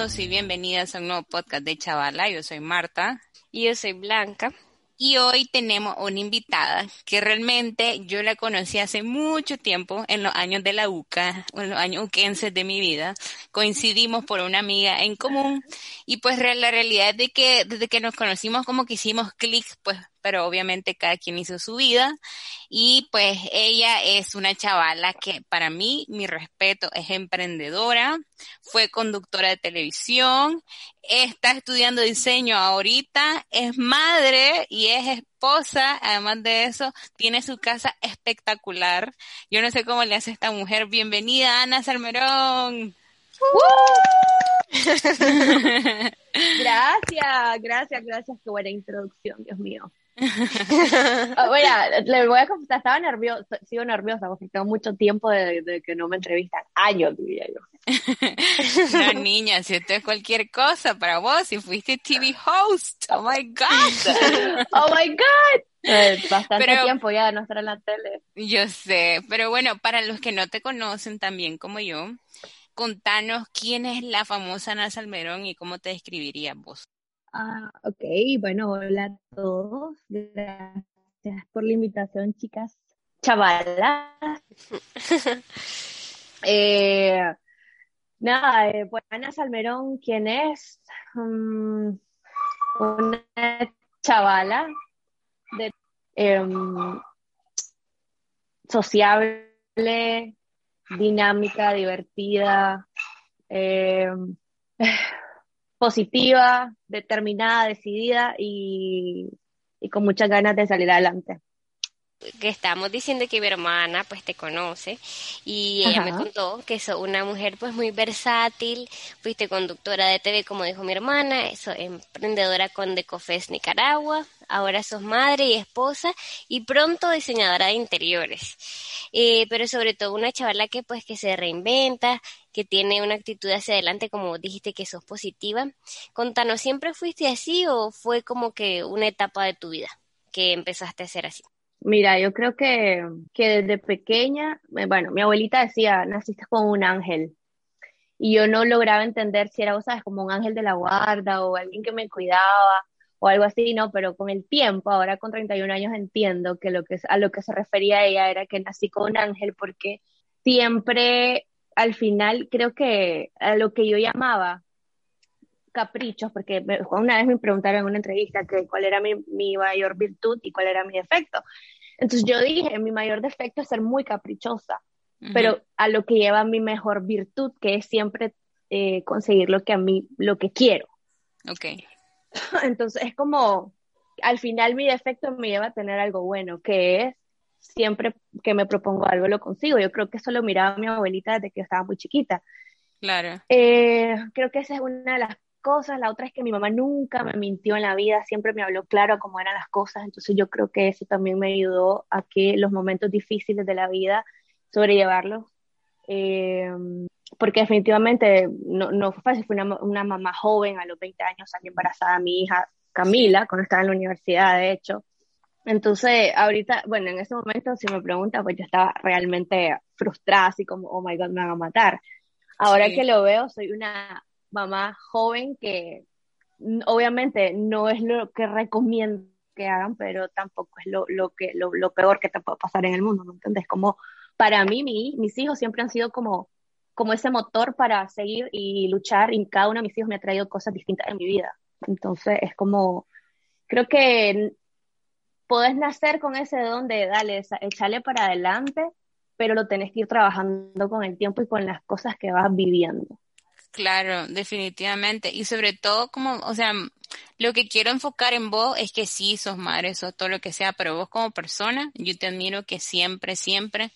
Bienvenidos y bienvenidas a un nuevo podcast de Chavala. Yo soy Marta. Y yo soy Blanca. Y hoy tenemos una invitada que realmente yo la conocí hace mucho tiempo, en los años de la UCA, en los años uquenses de mi vida. Coincidimos por una amiga en común y pues la realidad es de que desde que nos conocimos como que hicimos clic, pues pero obviamente cada quien hizo su vida y pues ella es una chavala que para mí, mi respeto, es emprendedora, fue conductora de televisión, está estudiando diseño ahorita, es madre y es esposa, además de eso, tiene su casa espectacular. Yo no sé cómo le hace esta mujer. Bienvenida, Ana Salmerón. gracias, gracias, gracias. Qué buena introducción, Dios mío. Bueno, le voy a confesar, estaba nerviosa, sigo nerviosa porque tengo mucho tiempo de, que no me entrevistan, años diría yo. no, niña, si esto es cualquier cosa para vos, si fuiste TV host, oh my God. oh my God. Eh, bastante tiempo ya de no estar en la tele. Yo sé, pero bueno, para los que no te conocen también como yo, contanos quién es la famosa Ana Salmerón y cómo te describirías vos. Ah, ok, bueno, hola a todos. Gracias por la invitación, chicas. Chavalas. eh, nada, eh, pues Ana Salmerón, ¿quién es? Mm, una chavala de, em, sociable, dinámica, divertida. Eh, positiva, determinada, decidida y, con muchas ganas de salir adelante que estamos diciendo que mi hermana pues te conoce y ella me contó que sos una mujer pues muy versátil, fuiste conductora de TV como dijo mi hermana, sos emprendedora con Decofes Nicaragua, ahora sos madre y esposa y pronto diseñadora de interiores. Eh, pero sobre todo una chavala que pues que se reinventa, que tiene una actitud hacia adelante, como dijiste que sos positiva. Contanos, ¿siempre fuiste así o fue como que una etapa de tu vida que empezaste a ser así? Mira, yo creo que, que desde pequeña, eh, bueno, mi abuelita decía, naciste como un ángel. Y yo no lograba entender si era, sabes, como un ángel de la guarda o alguien que me cuidaba o algo así, ¿no? Pero con el tiempo, ahora con 31 años entiendo que, lo que a lo que se refería ella era que nací con un ángel porque siempre, al final, creo que a lo que yo llamaba caprichos, porque una vez me preguntaron en una entrevista que cuál era mi, mi mayor virtud y cuál era mi defecto. Entonces yo dije, mi mayor defecto es ser muy caprichosa, pero a lo que lleva mi mejor virtud, que es siempre eh, conseguir lo que a mí, lo que quiero. Ok. Entonces es como, al final mi defecto me lleva a tener algo bueno, que es siempre que me propongo algo lo consigo. Yo creo que eso lo miraba mi abuelita desde que yo estaba muy chiquita. Claro. Eh, creo que esa es una de las cosas. La otra es que mi mamá nunca me mintió en la vida, siempre me habló claro cómo eran las cosas. Entonces yo creo que eso también me ayudó a que los momentos difíciles de la vida sobrellevarlos. Eh, porque definitivamente no, no fue fácil, fui una, una, mamá joven, a los 20 años salí embarazada a mi hija Camila, cuando estaba en la universidad, de hecho. Entonces, ahorita, bueno, en ese momento, si me pregunta, pues yo estaba realmente frustrada, así como, oh my God, me van a matar. Ahora que lo veo, soy una mamá joven que obviamente no es lo que recomiendo que hagan, pero tampoco es lo, lo que, lo, lo, peor que te puede pasar en el mundo, ¿me entiendes? Como para mí, mi, mis hijos siempre han sido como como ese motor para seguir y luchar y cada uno de mis hijos me ha traído cosas distintas en mi vida. Entonces es como, creo que podés nacer con ese don de, dale, echarle para adelante, pero lo tenés que ir trabajando con el tiempo y con las cosas que vas viviendo. Claro, definitivamente. Y sobre todo, como, o sea, lo que quiero enfocar en vos es que sí, sos madre, sos todo lo que sea, pero vos como persona, yo te admiro que siempre, siempre.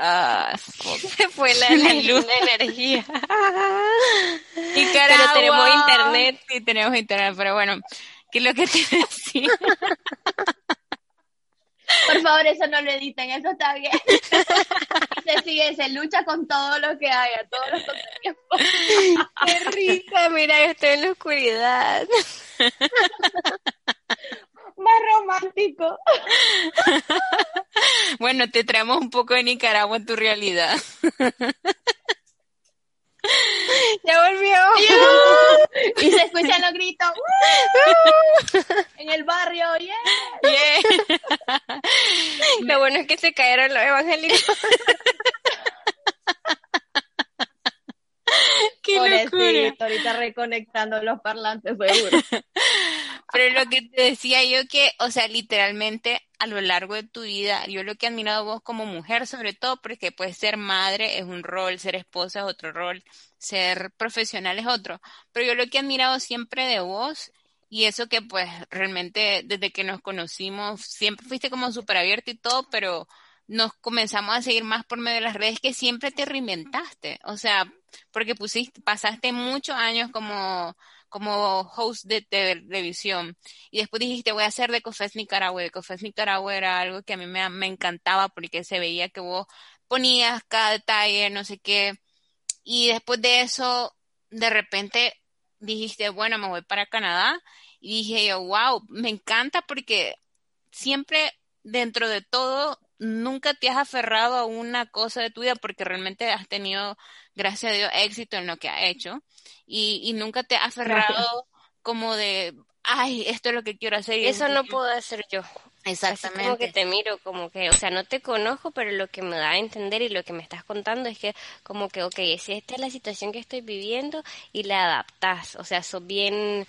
Ah, se fue la, luz, la energía. Nicaragua. Pero tenemos internet. Sí, tenemos internet, pero bueno, ¿qué es lo que te decía? Por favor, eso no lo editen, eso está bien. se sigue, se lucha con todo lo que haya, todos los tiempos. Qué rica, mira, yo estoy en la oscuridad. Más romántico. Bueno, te traemos un poco de Nicaragua en tu realidad. Ya volvió. Y se escuchan los gritos. En el barrio, yeah. Lo bueno es que se cayeron los evangélicos. Qué locura. ahorita reconectando los parlantes, seguro. Pero lo que te decía yo que, o sea, literalmente a lo largo de tu vida, yo lo que he admirado vos como mujer, sobre todo porque puedes ser madre es un rol, ser esposa es otro rol, ser profesional es otro. Pero yo lo que he admirado siempre de vos, y eso que pues realmente desde que nos conocimos, siempre fuiste como súper abierta y todo, pero nos comenzamos a seguir más por medio de las redes que siempre te reinventaste. O sea, porque pusiste, pasaste muchos años como como host de televisión. Y después dijiste, voy a hacer de Cofes Nicaragua. De Cofes Nicaragua era algo que a mí me, me encantaba porque se veía que vos ponías cada detalle, no sé qué. Y después de eso, de repente dijiste, bueno, me voy para Canadá. Y dije yo, wow, me encanta porque siempre dentro de todo nunca te has aferrado a una cosa de tu vida porque realmente has tenido, gracias a Dios, éxito en lo que has hecho y, nunca te has aferrado como de, ay, esto es lo que quiero hacer. Eso no puedo hacer yo. Exactamente. como que te miro, como que, o sea, no te conozco, pero lo que me da a entender y lo que me estás contando es que, como que, ok, si esta es la situación que estoy viviendo y la adaptas, o sea, sos bien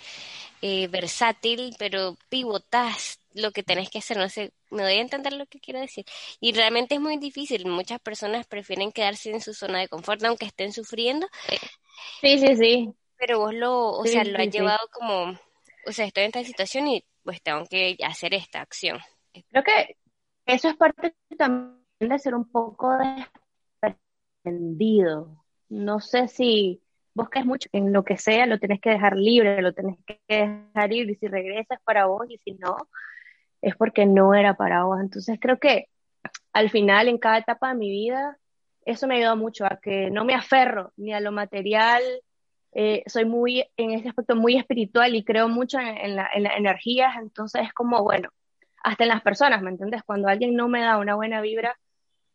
eh, versátil, pero pivotas lo que tenés que hacer, no sé, me doy a entender lo que quiero decir. Y realmente es muy difícil, muchas personas prefieren quedarse en su zona de confort, aunque estén sufriendo. Sí, sí, sí. Pero vos lo, o sea, lo has llevado como, o sea, estoy en esta situación y pues tengo que hacer esta acción. Creo que eso es parte también de ser un poco desprendido. No sé si vos es mucho en lo que sea, lo tenés que dejar libre, lo tenés que dejar ir y si regresas para vos y si no, es porque no era para vos. Entonces creo que al final, en cada etapa de mi vida, eso me ayudó mucho a que no me aferro ni a lo material. Eh, soy muy, en este aspecto, muy espiritual y creo mucho en, las energías. Entonces es como, bueno, hasta en las personas, ¿me entiendes? Cuando alguien no me da una buena vibra,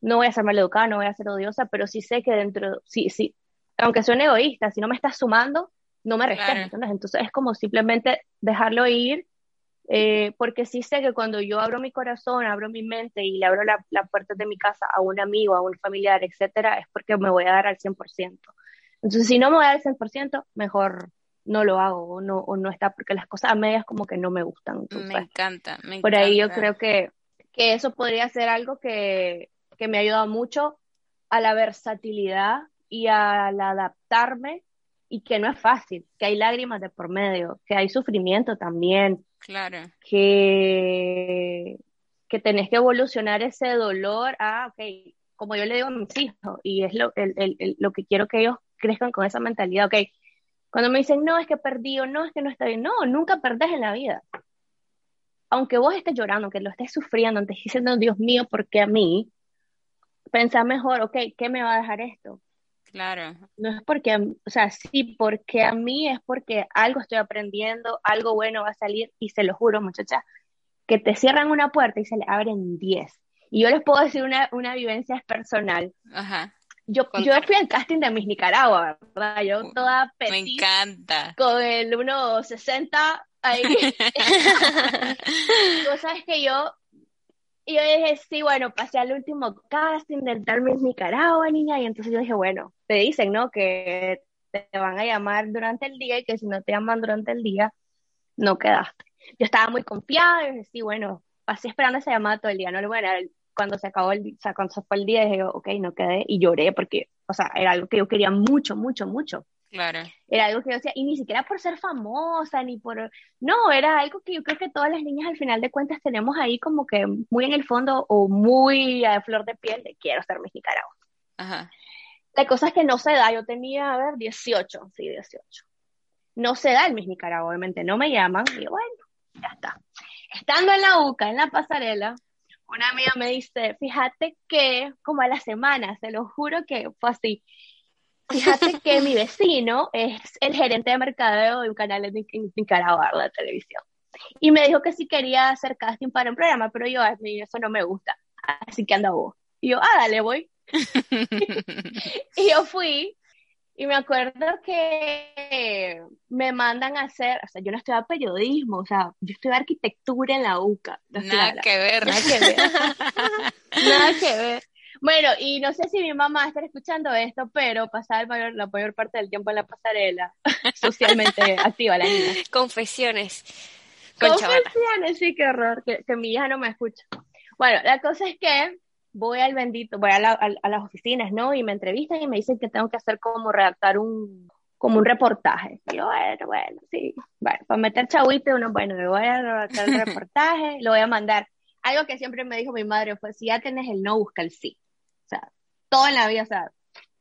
no voy a ser maleducada, no voy a ser odiosa, pero sí sé que dentro, sí, sí, aunque suene egoísta, si no me estás sumando, no me respetas, Entonces es como simplemente dejarlo ir eh, porque sí sé que cuando yo abro mi corazón, abro mi mente y le abro la, puerta de mi casa a un amigo, a un familiar, etcétera, es porque me voy a dar al 100%. Entonces, si no me voy a dar al 100%, mejor no lo hago o no, o no está, porque las cosas a medias como que no me gustan. me encanta, me encanta. Por ahí yo creo que, que eso podría ser algo que, que me ha ayudado mucho a la versatilidad y al adaptarme y que no es fácil, que hay lágrimas de por medio, que hay sufrimiento también, Claro. Que, que tenés que evolucionar ese dolor a, ok, como yo le digo a mis hijos, y es lo, el, el, lo que quiero que ellos crezcan con esa mentalidad, ok, cuando me dicen, no, es que perdí o no, es que no está bien, no, nunca perdés en la vida. Aunque vos estés llorando, que lo estés sufriendo, estés diciendo, Dios mío, ¿por qué a mí? Pensá mejor, ok, ¿qué me va a dejar esto? Claro. No es porque, o sea, sí, porque a mí es porque algo estoy aprendiendo, algo bueno va a salir y se lo juro, muchachas, que te cierran una puerta y se le abren diez. Y yo les puedo decir una, una vivencia personal. Ajá. Yo, yo fui al casting de Miss Nicaragua, ¿verdad? Yo toda petit, Me encanta. Con el 1.60 ahí. Tú sabes que yo y yo dije, sí, bueno, pasé al último casting del tal Miss Nicaragua, niña, y entonces yo dije, bueno, te dicen, ¿no? Que te van a llamar durante el día y que si no te llaman durante el día, no quedaste. Yo estaba muy confiada, y dije, sí, bueno, pasé esperando esa llamada todo el día, no lo bueno, cuando se acabó el, o cuando se fue el día, dije, ok, no quedé, y lloré porque, o sea, era algo que yo quería mucho, mucho, mucho. Claro. Era algo que yo decía, y ni siquiera por ser famosa, ni por... No, era algo que yo creo que todas las niñas al final de cuentas tenemos ahí como que muy en el fondo o muy a flor de piel de quiero ser Miss Nicaragua. Ajá. La cosa es que no se da, yo tenía, a ver, 18, sí, 18. No se da el Miss Nicaragua, obviamente, no me llaman, y bueno, ya está. Estando en la UCA, en la pasarela, una amiga me dice, fíjate que, como a la semana, se lo juro que fue así, fíjate que mi vecino es el gerente de mercadeo de un canal en Nicaragua, de televisión. Y me dijo que si quería hacer casting para un programa, pero yo, a mí eso no me gusta, así que anda vos. Y yo, ah, dale, voy. y yo fui, y me acuerdo que me mandan a hacer, o sea, yo no estudié periodismo, o sea, yo estudié arquitectura en la UCA. Nada que ver. Nada que ver. nada que ver. Bueno, y no sé si mi mamá está escuchando esto, pero pasaba el mayor, la mayor parte del tiempo en la pasarela, socialmente activa la niña. Confesiones. Confesiones, sí, qué horror, que, que mi hija no me escucha. Bueno, la cosa es que voy al bendito, voy a, las oficinas, ¿no? Y me entrevistan y me dicen que tengo que hacer como redactar un, como un reportaje. Y yo, bueno, bueno, sí. Bueno, para meter chavito, uno, bueno, me voy a redactar el reportaje, lo voy a mandar. Algo que siempre me dijo mi madre fue, si ya tenés el no, busca el sí. Todo en la vida, o sea,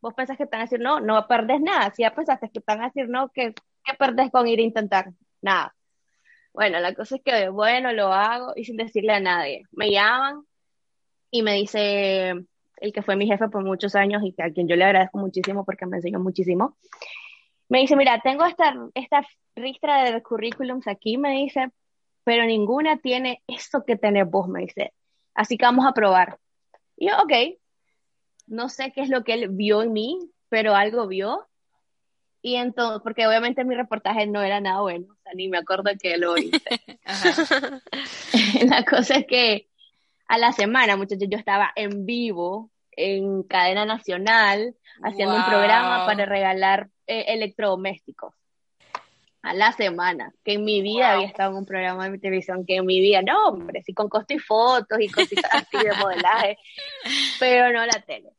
vos pensás que te van a decir no, no perdés nada. Si ya pensaste que te van a decir no, ¿qué, qué perdés con ir a intentar? Nada. Bueno, la cosa es que, bueno, lo hago y sin decirle a nadie. Me llaman, y me dice el que fue mi jefe por muchos años y a quien yo le agradezco muchísimo porque me enseñó muchísimo, me dice, mira, tengo esta, esta ristra de currículums aquí, me dice, pero ninguna tiene eso que tenés vos, me dice. Así que vamos a probar. Y yo, ok, no sé qué es lo que él vio en mí, pero algo vio. Y entonces, porque obviamente mi reportaje no era nada bueno, o sea, ni me acuerdo que lo hice. La cosa es que a la semana, muchachos, yo estaba en vivo en cadena nacional haciendo un programa para regalar eh, electrodomésticos a la semana, que en mi vida había estado en un programa de televisión, que en mi vida, no, hombre, sí con costo y fotos y cositas así de modelaje, pero no la tele.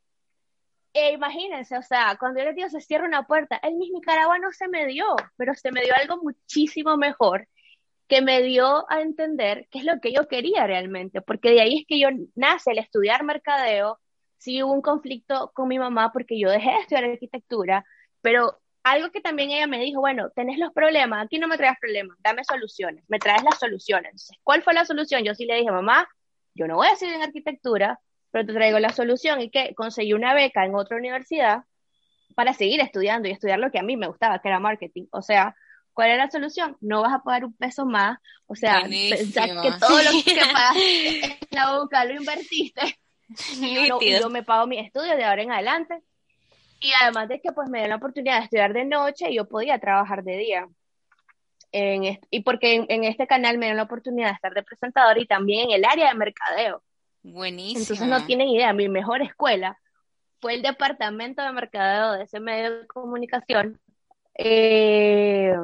E imagínense, o sea, cuando yo les digo se cierra una puerta, el mismo Nicaragua no se me dio, pero se me dio algo muchísimo mejor que me dio a entender qué es lo que yo quería realmente, porque de ahí es que yo nace el estudiar mercadeo, sí hubo un conflicto con mi mamá porque yo dejé de estudiar arquitectura, pero algo que también ella me dijo, bueno, tenés los problemas, aquí no me traes problemas, dame soluciones, me traes las soluciones. ¿cuál fue la solución? Yo sí le dije, mamá, yo no voy a estudiar en arquitectura, pero te traigo la solución y que conseguí una beca en otra universidad para seguir estudiando y estudiar lo que a mí me gustaba, que era marketing. O sea, ¿Cuál es la solución? No vas a pagar un peso más. O sea, pensar que todo lo que pagaste en la boca lo invertiste. y yo me pago mi estudio de ahora en adelante. Y además de que pues me dio la oportunidad de estudiar de noche, yo podía trabajar de día. En y porque en, este canal me dio la oportunidad de estar de presentador y también en el área de mercadeo. Buenísimo. Entonces no tienen idea, mi mejor escuela fue el departamento de mercadeo de ese medio de comunicación eh,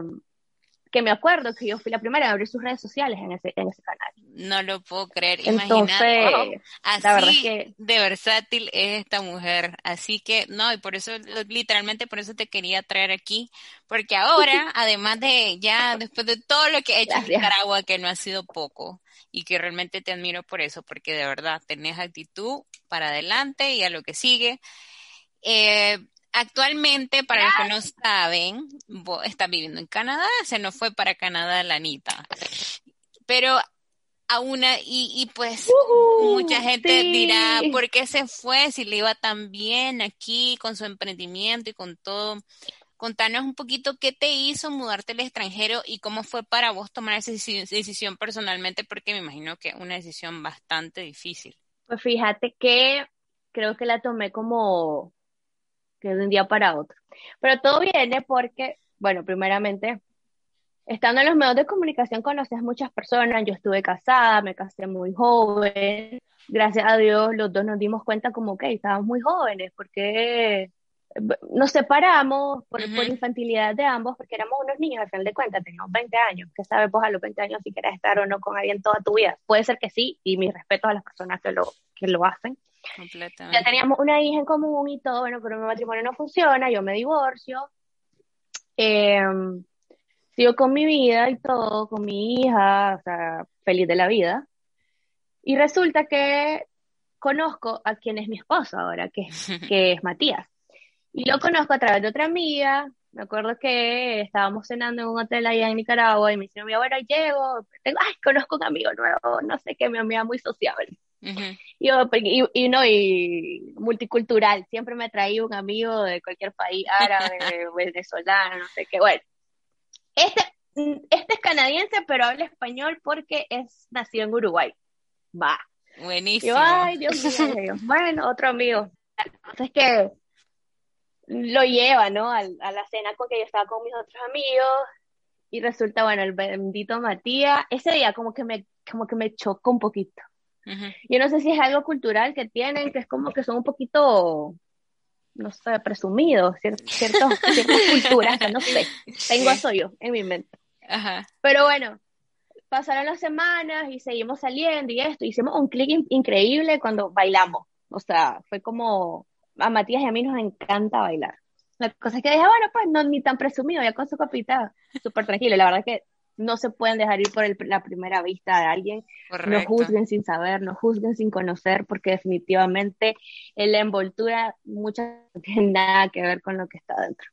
que me acuerdo que yo fui la primera en abrir sus redes sociales en ese, en ese canal. No lo puedo creer, imagínate. así de versátil es esta mujer. Así que, no, y por eso, literalmente por eso te quería traer aquí, porque ahora, además de ya, después de todo lo que he hecho en Nicaragua, que no ha sido poco, y que realmente te admiro por eso, porque de verdad tenés actitud para adelante y a lo que sigue. Eh, Actualmente, para los que no saben, está viviendo en Canadá, se nos fue para Canadá la Anita. Pero a una, y, y pues mucha gente dirá, ¿por qué se fue si le iba tan bien aquí con su emprendimiento y con todo? Contanos un poquito qué te hizo mudarte al extranjero y cómo fue para vos tomar esa decisión personalmente, porque me imagino que es una decisión bastante difícil. Pues fíjate que creo que la tomé como que de un día para otro. Pero todo viene porque, bueno, primeramente, estando en los medios de comunicación conoces muchas personas, yo estuve casada, me casé muy joven, gracias a Dios los dos nos dimos cuenta como que estábamos muy jóvenes, porque nos separamos por, por, infantilidad de ambos, porque éramos unos niños, al final de cuentas, teníamos 20 años, que sabes vos a los 20 años si querés estar o no con alguien toda tu vida. Puede ser que sí, y mi respeto a las personas que lo, que lo hacen. Ya teníamos una hija en común y todo, bueno, pero mi matrimonio no funciona, yo me divorcio em, sigo con mi vida y todo, con mi hija, o sea, feliz de la vida. Y resulta que conozco a quien es mi esposo ahora, que, que es Matías. Y lo conozco a través de otra amiga. Me acuerdo que estábamos cenando en un hotel allá en Nicaragua y me dice, mi bueno, llego, tengo, ay, conozco un amigo nuevo, no sé qué, mi amiga muy sociable. Yo, y, y, no, y multicultural, siempre me traía un amigo de cualquier país, árabe, venezolano, no sé qué. Bueno, este, este es canadiense, pero habla español porque es nacido en Uruguay. Va. Buenísimo. ay, Dios mío. bueno, otro amigo. Entonces que lo lleva, ¿no? A, a, la cena con que yo estaba con mis otros amigos y resulta, bueno, el bendito Matías, ese día como que me, como que me chocó un poquito. Yo no sé si es algo cultural que tienen, que es como que son un poquito, no sé, presumidos, ciertas culturas, no sé, tengo eso yo en mi mente. Ajá. Pero bueno, pasaron las semanas y seguimos saliendo y esto, hicimos un clic increíble cuando bailamos. O sea, fue como a Matías y a mí nos encanta bailar. La cosa es que dije, bueno, pues no ni tan presumido, ya con su copita, súper tranquilo. La verdad es que no se pueden dejar ir por la primera vista de alguien. No juzguen sin saber, no juzguen sin conocer, porque definitivamente en la envoltura muchas no tiene nada que ver con lo que está dentro.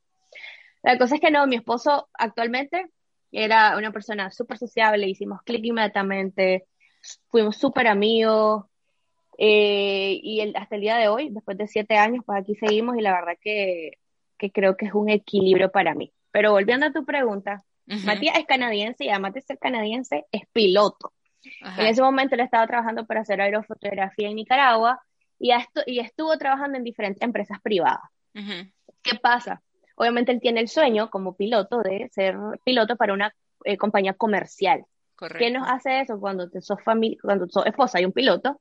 La cosa es que no, mi esposo actualmente era una persona súper sociable, hicimos clic inmediatamente, fuimos súper amigos, eh, y el, hasta el día de hoy, después de siete años, pues aquí seguimos y la verdad que, que creo que es un equilibrio para mí. Pero volviendo a tu pregunta, Matías es canadiense y además de ser canadiense, es piloto. En ese momento él estaba trabajando para hacer aerofotografía en Nicaragua y, y estuvo trabajando en diferentes empresas privadas. ¿Qué pasa? Obviamente él tiene el sueño como piloto de ser piloto para una eh, compañía comercial. Correcto. ¿Qué nos hace eso cuando te sos familia, cuando sos esposa y un piloto?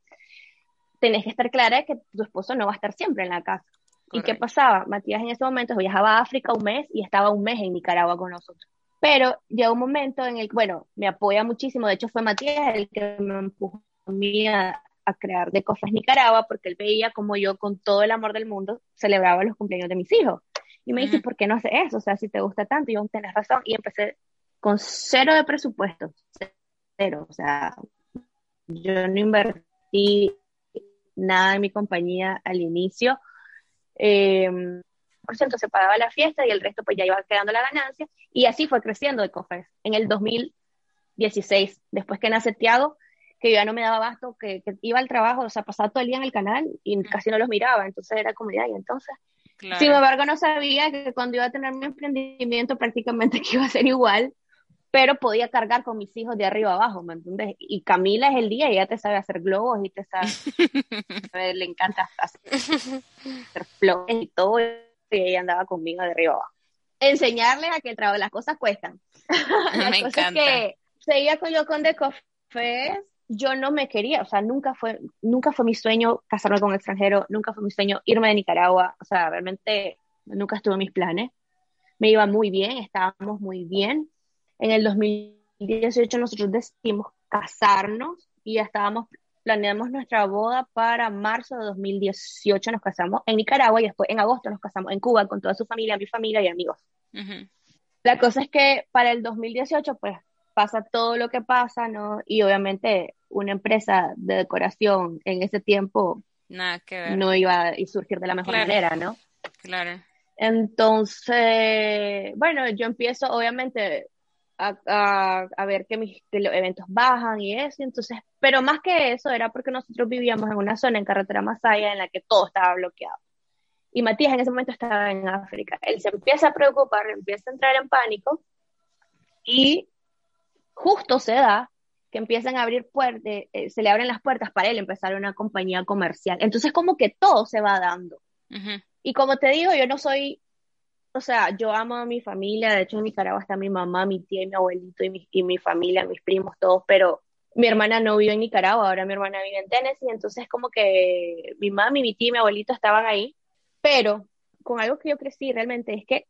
Tenés que estar clara de que tu esposo no va a estar siempre en la casa. ¿Y qué pasaba? Matías en ese momento viajaba a África un mes y estaba un mes en Nicaragua con nosotros. Pero llegó un momento en el que, bueno, me apoya muchísimo. De hecho, fue Matías el que me empujó a mí a, crear de Cofres Nicaragua porque él veía como yo, con todo el amor del mundo, celebraba los cumpleaños de mis hijos. Y me dice, ¿por qué no hace eso? O sea, si te gusta tanto, y yo, tenés razón. Y empecé con cero de presupuesto, cero. O sea, yo no invertí nada en mi compañía al inicio. Eh, por ciento se pagaba la fiesta y el resto pues ya iba quedando la ganancia. Y así fue creciendo de Cofres. En el 2016, después que nace Tiago, que yo ya no me daba abasto, que, iba al trabajo, o sea, pasaba todo el día en el canal y casi no los miraba. Entonces era como, y entonces sin embargo, no sabía que cuando iba a tener mi emprendimiento prácticamente que iba a ser igual, pero podía cargar con mis hijos de arriba abajo, ¿me entiendes? Y Camila es el día, ella te sabe hacer globos y te sabe, le encanta hacer, flores y todo, y ella andaba conmigo de arriba abajo. Enseñarles a que el trabajo, las cosas cuestan. Me encanta. que seguía con yo con The Coffee yo no me quería, o sea, nunca fue, nunca fue mi sueño casarme con un extranjero, nunca fue mi sueño irme de Nicaragua, o sea, realmente nunca estuvo en mis planes. Me iba muy bien, estábamos muy bien. En el 2018 nosotros decidimos casarnos y ya estábamos, planeamos nuestra boda para marzo de 2018, nos casamos en Nicaragua y después en agosto nos casamos en Cuba con toda su familia, mi familia y amigos. La cosa es que para el 2018, pues pasa todo lo que pasa, ¿no? Y obviamente una empresa de decoración en ese tiempo no iba a surgir de la mejor manera, ¿no? Claro. Entonces, bueno, yo empiezo obviamente a, a, ver que, mis, los eventos bajan y eso, entonces, pero más que eso era porque nosotros vivíamos en una zona en carretera Masaya en la que todo estaba bloqueado. Y Matías en ese momento estaba en África. Él se empieza a preocupar, empieza a entrar en pánico y justo se da que empiezan a abrir puertas, eh, se le abren las puertas para él empezar una compañía comercial. Entonces como que todo se va dando. Y como te digo, yo no soy, o sea, yo amo a mi familia, de hecho en Nicaragua está mi mamá, mi tía y mi abuelito y mi, y mi familia, mis primos, todos, pero mi hermana no vive en Nicaragua, ahora mi hermana vive en Tennessee, entonces como que mi mamá, mi tía y mi abuelito estaban ahí, pero con algo que yo crecí realmente es que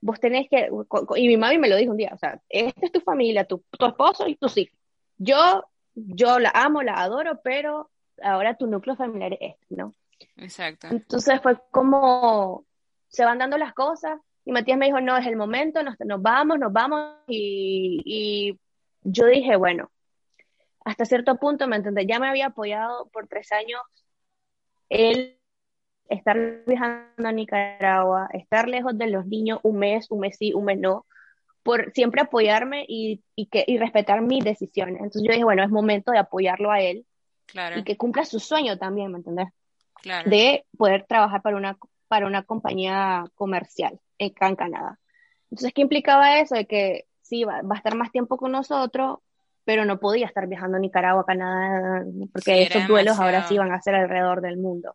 vos tenés que, y mi mami me lo dijo un día, o sea, esta es tu familia, tu, tu esposo y tus hijos. Yo, yo la amo, la adoro, pero ahora tu núcleo familiar es este, ¿no? Exacto. Entonces fue como, se van dando las cosas, Y Matías me dijo, no, es el momento, nos, nos vamos, nos vamos. Y, y, yo dije, bueno, hasta cierto punto, ¿me entiendes? Ya me había apoyado por tres años él estar viajando a Nicaragua, estar lejos de los niños un mes, un mes sí, un mes no, por siempre apoyarme y, y, que, y respetar mis decisiones. Entonces yo dije, bueno, es momento de apoyarlo a él claro. y que cumpla su sueño también, ¿me entiendes? Claro. De poder trabajar para una, para una compañía comercial en, en Canadá. Entonces, ¿qué implicaba eso? De que sí, va, va, a estar más tiempo con nosotros, pero no podía estar viajando a Nicaragua, Canadá, porque sí, esos duelos demasiado. ahora sí van a ser alrededor del mundo.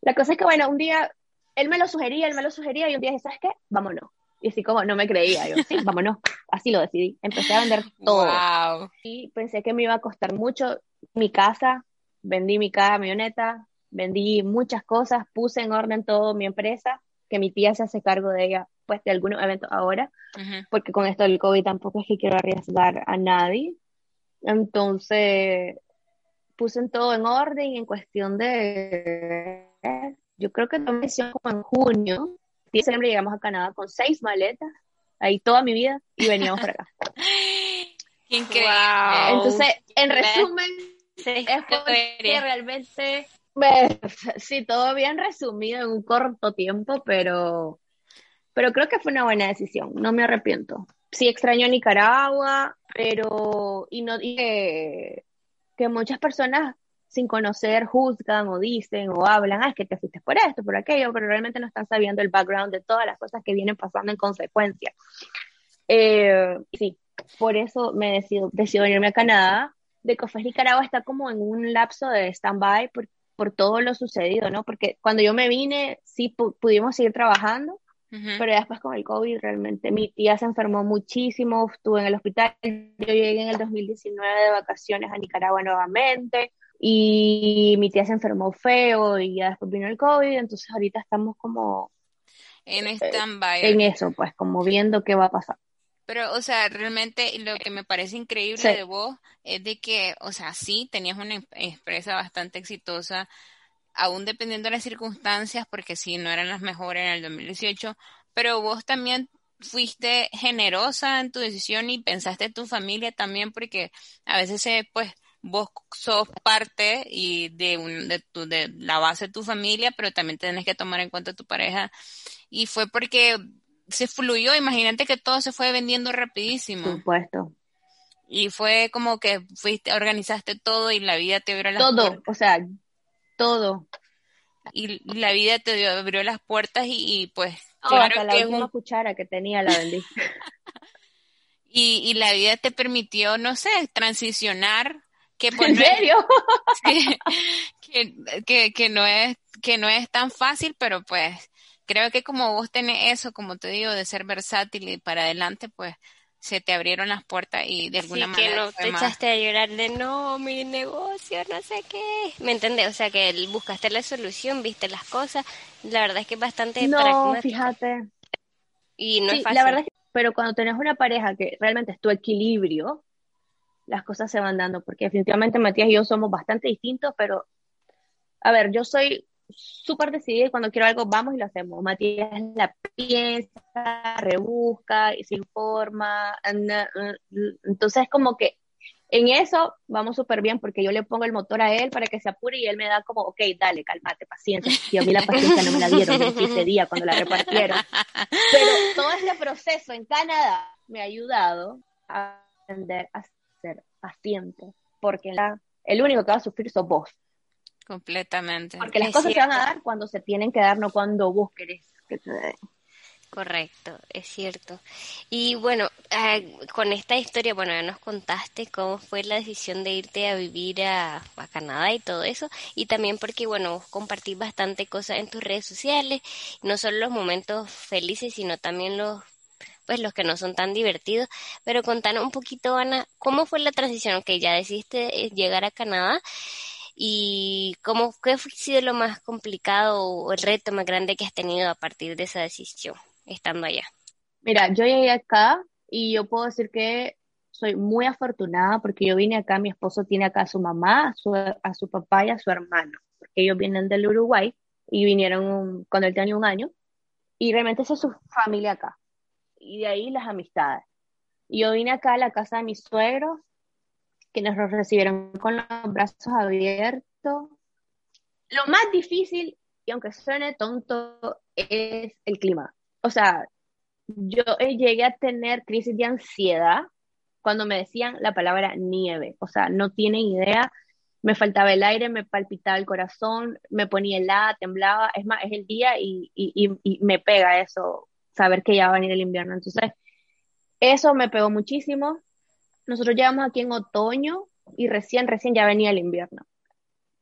La cosa es que, bueno, un día él me lo sugería, él me lo sugería, y un día dije, ¿sabes qué? Vámonos. Y así como no me creía, yo, sí, vámonos, así lo decidí. Empecé a vender todo. Wow. Y pensé que me iba a costar mucho mi casa, vendí mi camioneta, vendí muchas cosas, puse en orden todo mi empresa, que mi tía se hace cargo de ella, pues de algunos eventos ahora, uh -huh. porque con esto del COVID tampoco es que quiero arriesgar a nadie. Entonces, puse en todo en orden y en cuestión de, yo creo que tomé como en junio, diciembre llegamos a Canadá con seis maletas, ahí toda mi vida, y veníamos para acá. Increíble. Wow. Entonces, en resumen, sí, es porque realmente sí, todo bien resumido en un corto tiempo, pero, pero creo que fue una buena decisión, no me arrepiento. Sí extraño Nicaragua, pero y no y que, que muchas personas sin conocer juzgan o dicen o hablan, ah, es que te fuiste por esto, por aquello, pero realmente no están sabiendo el background de todas las cosas que vienen pasando en consecuencia. Eh, sí, por eso me decido, decido venirme a Canadá. De Cofés Nicaragua está como en un lapso de stand-by porque por todo lo sucedido, ¿no? Porque cuando yo me vine, sí pu pudimos seguir trabajando, uh -huh. pero después con el COVID realmente mi tía se enfermó muchísimo, estuve en el hospital, yo llegué en el 2019 de vacaciones a Nicaragua nuevamente y mi tía se enfermó feo y ya después vino el COVID, entonces ahorita estamos como en stand-by. En eso, pues, como viendo qué va a pasar. Pero, o sea, realmente lo que me parece increíble sí. de vos es de que, o sea, sí, tenías una empresa bastante exitosa, aún dependiendo de las circunstancias, porque sí, no eran las mejores en el 2018, pero vos también fuiste generosa en tu decisión y pensaste en tu familia también, porque a veces, pues, vos sos parte y de, un, de, tu, de la base de tu familia, pero también tenés que tomar en cuenta a tu pareja. Y fue porque se fluyó, imagínate que todo se fue vendiendo rapidísimo. Por supuesto. Y fue como que fuiste, organizaste todo y la vida te abrió las todo, puertas. o sea, todo. Y la vida te dio, abrió las puertas y, y pues... Oh, claro hasta la que última un... cuchara que tenía la vendí. y, y la vida te permitió, no sé, transicionar. Que pues, ¿En serio? que, que, que, que, no es, que no es tan fácil, pero pues creo que como vos tenés eso, como te digo, de ser versátil y para adelante, pues se te abrieron las puertas y de alguna sí, manera. que no te más... echaste a llorar de no, mi negocio, no sé qué. ¿Me entendés? O sea, que buscaste la solución, viste las cosas. La verdad es que es bastante No, pragmático. fíjate. Y no sí, es fácil. La verdad es que, pero cuando tenés una pareja que realmente es tu equilibrio, las cosas se van dando, porque definitivamente Matías y yo somos bastante distintos, pero, a ver, yo soy súper decidida y cuando quiero algo vamos y lo hacemos. Matías la piensa, rebusca, se informa, entonces como que en eso vamos súper bien porque yo le pongo el motor a él para que se apure y él me da como, ok, dale, cálmate, paciencia. Y a mí la paciencia no me la dieron ese día cuando la repartieron. Pero todo ese proceso en Canadá me ha ayudado a aprender a ser paciente porque el único que va a sufrir sos vos. Completamente. Porque las es cosas cierto. se van a dar cuando se tienen que dar, no cuando vos querés que se den. Correcto, es cierto. Y bueno, eh, con esta historia, bueno, ya nos contaste cómo fue la decisión de irte a vivir a, a, Canadá y todo eso, y también porque, bueno, vos compartís bastante cosas en tus redes sociales, no solo los momentos felices, sino también los pues los que no son tan divertidos, pero contanos un poquito, Ana, ¿cómo fue la transición? Que ya decidiste llegar a Canadá y cómo qué ha sido lo más complicado o el reto más grande que has tenido a partir de esa decisión estando allá. Mira, yo llegué acá y yo puedo decir que soy muy afortunada porque yo vine acá, mi esposo tiene acá a su mamá, a su, papá y a su hermano, porque ellos vienen del Uruguay y vinieron cuando él tenía un año y realmente esa es su familia acá. Y de ahí las amistades. Yo vine acá a la casa de mis suegros, que nos recibieron con los brazos abiertos. Lo más difícil, y aunque suene tonto, es el clima. O sea, yo llegué a tener crisis de ansiedad cuando me decían la palabra nieve. O sea, no tienen idea. Me faltaba el aire, me palpitaba el corazón, me ponía helada, temblaba. Es más, es el día y, y me pega eso, saber que ya va a venir el invierno. Entonces, eso me pegó muchísimo. Nosotros llegamos aquí en otoño y recién, recién ya venía el invierno.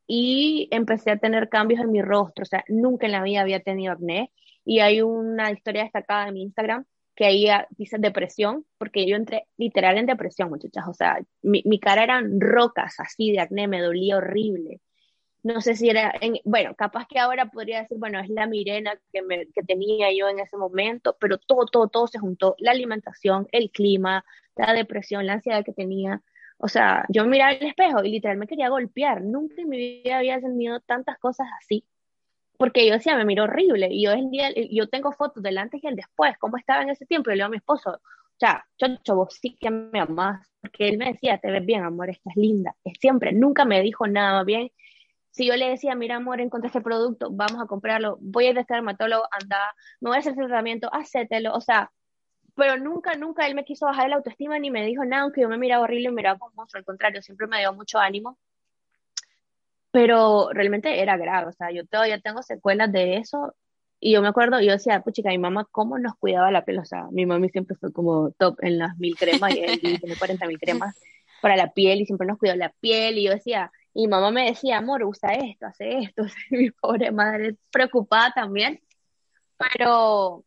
Y empecé a tener cambios en mi rostro, o sea, nunca en la vida había tenido acné. Y hay una historia destacada en mi Instagram que ahí dice depresión, porque yo entré literal en depresión, muchachas. O sea, mi, mi cara eran rocas así de acné, me dolía horrible no sé si era, en, bueno, capaz que ahora podría decir, bueno, es la mirena que, me, que tenía yo en ese momento, pero todo, todo, todo se juntó, la alimentación, el clima, la depresión, la ansiedad que tenía. O sea, yo miraba el espejo y literal me quería golpear. Nunca en mi vida había sentido tantas cosas así. Porque yo decía, me miro horrible. Y yo, el día, yo tengo fotos del antes y el después, cómo estaba en ese tiempo. Y le digo a mi esposo, o sea, chocho, vos sí que me amás. Porque él me decía, te ves bien, amor, estás linda. Siempre, nunca me dijo nada bien si yo le decía, mira amor, encontré este producto, vamos a comprarlo, voy a ir a este dermatólogo, anda, me voy a hacer ese tratamiento, hacételo, o sea, pero nunca, nunca él me quiso bajar la autoestima ni me dijo nada, aunque yo me miraba horrible y miraba como monstruo, al contrario, siempre me dio mucho ánimo, pero realmente era grave, o sea, yo todavía tengo secuelas de eso, y yo me acuerdo, yo decía, pues chica, mi mamá, ¿cómo nos cuidaba la piel? O sea, mi mami siempre fue como top en las mil cremas, y él tiene 40 mil cremas para la piel, y siempre nos cuidó la piel, y yo decía, y mamá me decía, amor, usa esto, hace esto. Mi pobre madre preocupada también. Pero,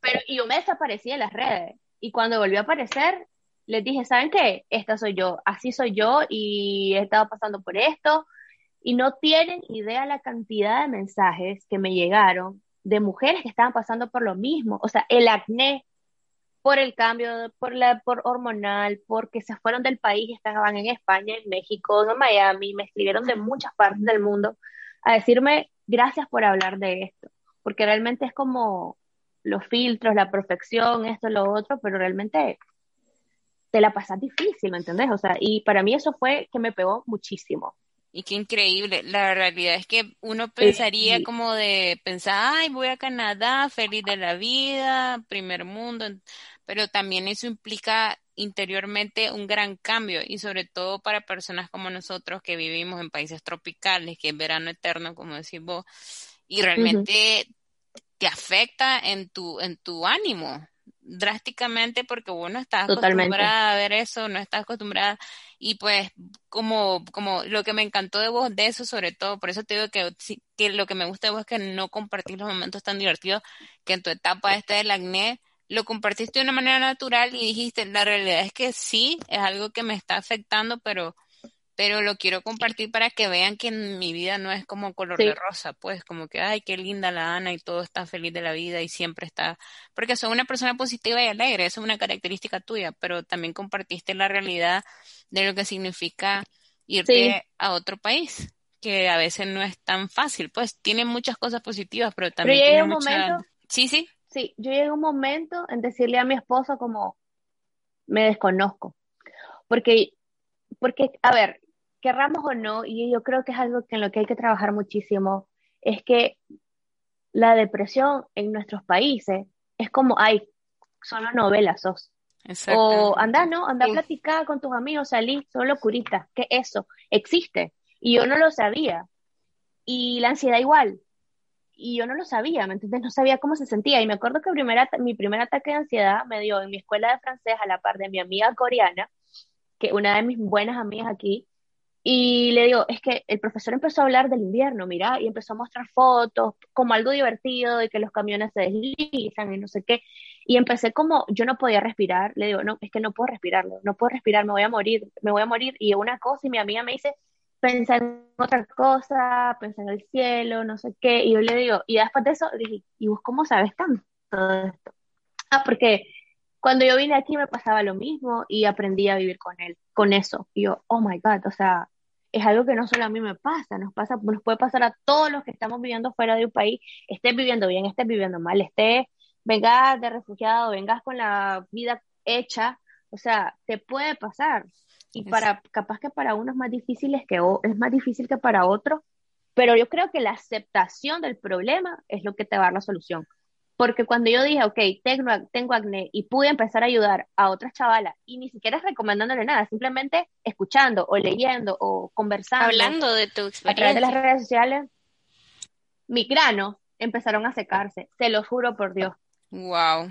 pero, y yo me desaparecí en las redes. Y cuando volvió a aparecer, les dije, ¿saben qué? Esta soy yo, así soy yo y he estado pasando por esto. Y no tienen idea la cantidad de mensajes que me llegaron de mujeres que estaban pasando por lo mismo. O sea, el acné por el cambio, por la por hormonal, porque se fueron del país, estaban en España, en México, en Miami, me escribieron de muchas partes del mundo a decirme gracias por hablar de esto, porque realmente es como los filtros, la perfección, esto, lo otro, pero realmente te la pasas difícil, ¿me entendés? O sea, y para mí eso fue que me pegó muchísimo. Y qué increíble. La realidad es que uno pensaría como de pensar, ay, voy a Canadá, feliz de la vida, primer mundo pero también eso implica interiormente un gran cambio y sobre todo para personas como nosotros que vivimos en países tropicales, que es verano eterno, como decís vos, y realmente te afecta en tu, en tu ánimo drásticamente porque vos no estás acostumbrada a ver eso, no estás acostumbrada y pues como, como lo que me encantó de vos de eso sobre todo, por eso te digo que, que lo que me gusta de vos es que no compartís los momentos tan divertidos que en tu etapa esta del acné lo compartiste de una manera natural y dijiste, la realidad es que sí, es algo que me está afectando, pero, pero lo quiero compartir para que vean que en mi vida no es como color de rosa, pues como que, ay, qué linda la Ana y todo está feliz de la vida y siempre está, porque soy una persona positiva y alegre, eso es una característica tuya, pero también compartiste la realidad de lo que significa irte a otro país que a veces no es tan fácil, pues tiene muchas cosas positivas, pero también mucha... Sí, sí. Sí, yo llegué a un momento en decirle a mi esposo como, me desconozco. Porque, porque, a ver, querramos o no, y yo creo que es algo en lo que hay que trabajar muchísimo, es que la depresión en nuestros países es como, ay, solo novelas sos. O anda, ¿no? Anda a platicar con tus amigos, salí, solo curita. ¿Qué eso? Existe. Y yo no lo sabía. Y la ansiedad igual y yo no lo sabía, ¿me entiendes? No sabía cómo se sentía. Y me acuerdo que mi primer ataque de ansiedad me dio en mi escuela de francés a la par de mi amiga coreana, que una de mis buenas amigas aquí, y le digo, es que el profesor empezó a hablar del invierno, mira, y empezó a mostrar fotos como algo divertido de que los camiones se deslizan y no sé qué. Y empecé como, yo no podía respirar, le digo, no, es que no puedo respirarlo, no puedo respirar, me voy a morir, me voy a morir. Y una cosa, y mi amiga me dice, pensar en otra cosa, pensar en el cielo, no sé qué, y yo le digo, y después de eso dije, ¿y vos cómo sabes tanto de esto? Ah, porque cuando yo vine aquí me pasaba lo mismo y aprendí a vivir con él, con eso. Y yo, oh my God, o sea, es algo que no solo a mí me pasa, nos pasa, nos puede pasar a todos los que estamos viviendo fuera de un país, estés viviendo bien, estés viviendo mal, estés, vengas de refugiado, vengas con la vida hecha, o sea, te puede pasar. Y para, capaz que para uno es más difícil es que es más difícil que para otro, pero yo creo que la aceptación del problema es lo que te va a dar la solución. Porque cuando yo dije, ok, tengo, tengo acné y pude empezar a ayudar a otras chavalas y ni siquiera recomendándole nada, simplemente escuchando o leyendo o conversando. Hablando de tu experiencia. A través de las redes sociales, mi grano empezaron a secarse, se lo juro por Dios. Wow.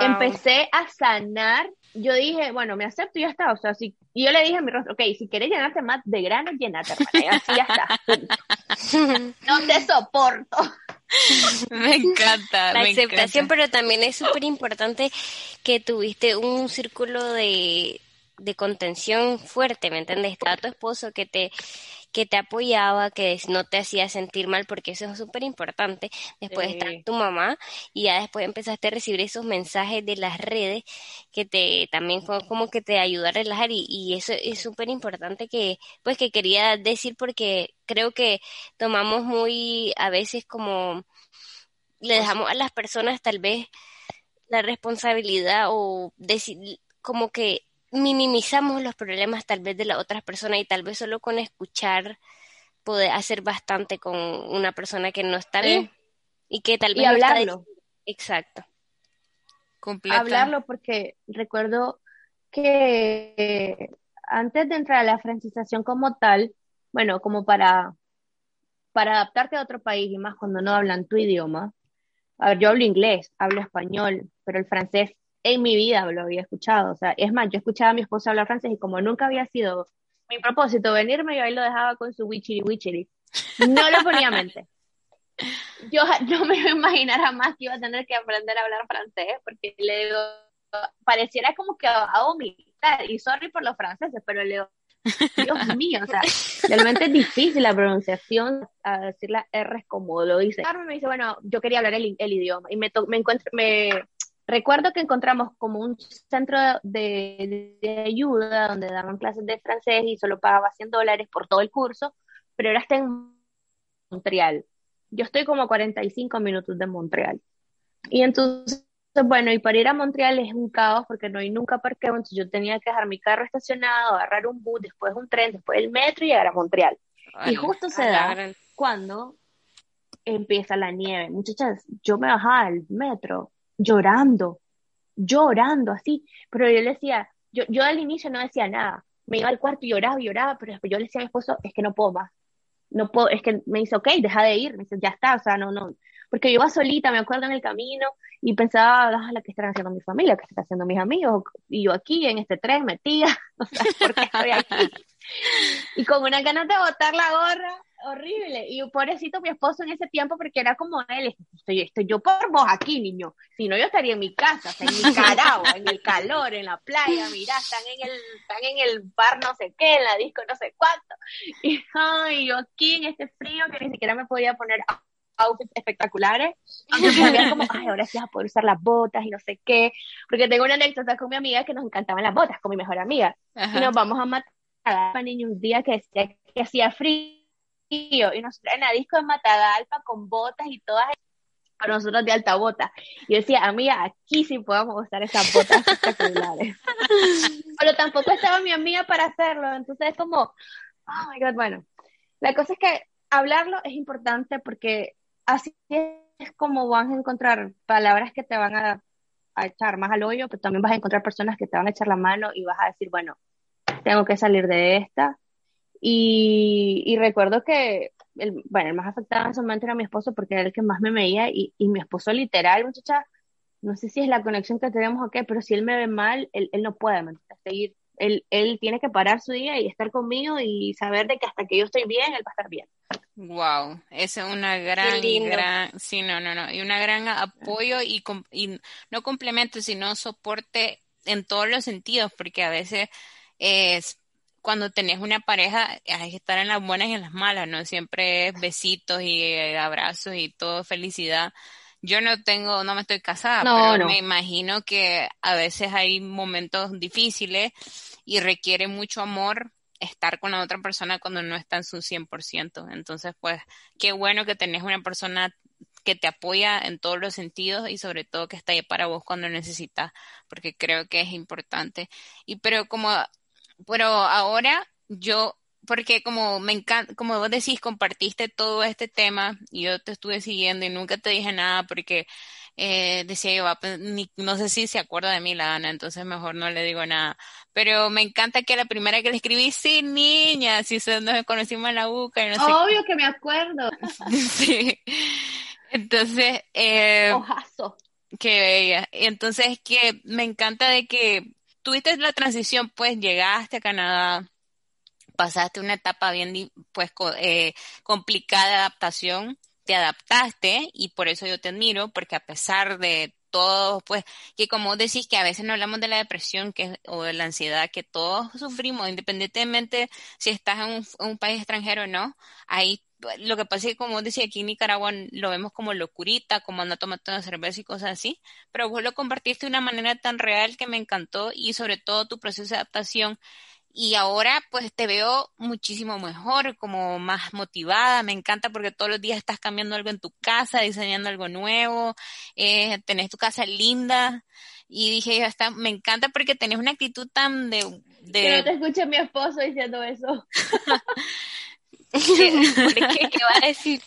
Empecé a sanar. Yo dije, bueno, me acepto y ya está. O sea, si, y yo le dije a mi rostro, ok, si quieres llenarte más de grano, llenate, hermana. así ya está. no te soporto. me encanta. La aceptación, pero también es súper importante que tuviste un círculo de, de contención fuerte, ¿me entiendes? Está tu esposo que te que te apoyaba, que no te hacía sentir mal, porque eso es súper importante. Después está tu mamá y ya después empezaste a recibir esos mensajes de las redes que te también como que te ayudó a relajar y, y eso es súper importante que pues que quería decir porque creo que tomamos muy a veces como le dejamos a las personas tal vez la responsabilidad o decir como que minimizamos los problemas tal vez de la otra persona y tal vez solo con escuchar puede hacer bastante con una persona que no está bien y que tal vez y hablarlo. exacto. Hablarlo porque recuerdo que antes de entrar a la francización como tal bueno como para para adaptarte a otro país y más cuando no hablan tu idioma a ver yo hablo inglés hablo español pero el francés en mi vida lo había escuchado. O sea, es más, yo escuchaba a mi esposa hablar francés y como nunca había sido mi propósito venirme, yo ahí lo dejaba con su wichiri wichiri. No lo ponía a mente. Yo no me iba a imaginar jamás que iba a tener que aprender a hablar francés, porque le digo, pareciera como que hago militar, y sorry por los franceses, pero le digo, Dios mío, o sea, realmente es difícil la pronunciación, a decir las R como lo dice. Carmen me dice, bueno, yo quería hablar el, el idioma, y me, me, encuentro, me Recuerdo que encontramos como un centro de, ayuda donde daban clases de francés y solo pagaba 100 dólares por todo el curso, pero era hasta en Montreal. Yo estoy como a 45 minutos de Montreal. Y entonces, bueno, y para ir a Montreal es un caos porque no hay nunca parqueo, entonces yo tenía que dejar mi carro estacionado, agarrar un bus, después un tren, después el metro y llegar a Montreal. y justo se da cuando empieza la nieve. Muchachas, yo me bajaba al metro llorando, llorando así, pero yo le decía, yo, yo al inicio no decía nada, me iba al cuarto y lloraba y lloraba, pero yo le decía a mi esposo, es que no puedo más, no puedo, es que me dice, ok, deja de ir, me dice, ya está, o sea, no, no, porque yo iba solita, me acuerdo en el camino, y pensaba, ah, la que están haciendo mi familia, que están haciendo mis amigos, y yo aquí en este tren metida, o sea, ¿por qué estoy aquí? y con una ganas de botar la gorra, horrible. Y pobrecito mi esposo en ese tiempo, porque era como él, estoy, estoy yo por vos aquí, niño. Si no, yo estaría en mi casa, en Nicaragua, en el calor, en la playa, mira, están en el, están en el bar no sé qué, en la disco no sé cuánto. Y ay, yo aquí en este frío que ni siquiera me podía poner outfits espectaculares, aunque como, ay, ahora sí vas a poder usar las botas y no sé qué, porque tengo una anécdota con mi amiga que nos encantaban las botas, con mi mejor amiga, y nos vamos a matar a niño un día que, que hacía frío, y nosotros en la disco de Matagalpa con botas y todas para nosotros de alta bota. Y yo decía, amiga, aquí sí podemos usar esas botas espectaculares. Pero tampoco estaba mi amiga para hacerlo, entonces es como, oh my god, bueno. La cosa es que hablarlo es importante porque así es como vas a encontrar palabras que te van a, a echar más al hoyo, pero también vas a encontrar personas que te van a echar la mano y vas a decir, bueno, tengo que salir de esta, y, recuerdo que, el, bueno, el más afectado en ese momento era mi esposo porque era el que más me veía y, y mi esposo literal, muchacha, no sé si es la conexión que tenemos o qué, pero si él me ve mal, él, él no puede seguir. Él, él tiene que parar su día y estar conmigo y saber de que hasta que yo estoy bien, él va a estar bien. Wow, esa es una gran, gran, sí, no, no, no, y una gran apoyo y, y no complemento, sino soporte en todos los sentidos, porque a veces es cuando tenés una pareja hay que estar en las buenas y en las malas, no siempre es besitos y eh, abrazos y todo felicidad. Yo no tengo, no me estoy casada, pero me imagino que a veces hay momentos difíciles y requiere mucho amor estar con la otra persona cuando no está en su 100%. Entonces, pues, qué bueno que tenés una persona que te apoya en todos los sentidos y sobre todo que está ahí para vos cuando necesitas, porque creo que es importante. Y pero como, pero ahora yo, porque como me encanta, como vos decís, compartiste todo este tema y yo te estuve siguiendo y nunca te dije nada porque eh, decía yo, pues, no sé si se acuerda de mí la Ana, entonces mejor no le digo nada. Pero me encanta que la primera que le escribí, sí, niña, si nos conocimos en la UCA. Y no Obvio que me acuerdo. sí. Entonces, eh, Ojazo. Que bella. Entonces, que me encanta de que tuviste la transición, pues llegaste a Canadá, pasaste una etapa bien, pues, eh, complicada de adaptación, te adaptaste y por eso yo te admiro, porque a pesar de todo, pues, que como decís que a veces no hablamos de la depresión que, o de la ansiedad que todos sufrimos, independientemente si estás en un, en un país extranjero o no, ahí lo que pasa es que, como decía, aquí en Nicaragua lo vemos como locurita, como anda tomando una cerveza y cosas así, pero vos lo compartiste de una manera tan real que me encantó y sobre todo tu proceso de adaptación. Y ahora pues te veo muchísimo mejor, como más motivada, me encanta porque todos los días estás cambiando algo en tu casa, diseñando algo nuevo, eh, tenés tu casa linda y dije, ya está, me encanta porque tenés una actitud tan de... de... Que no te escuche mi esposo diciendo eso. qué? va a decir?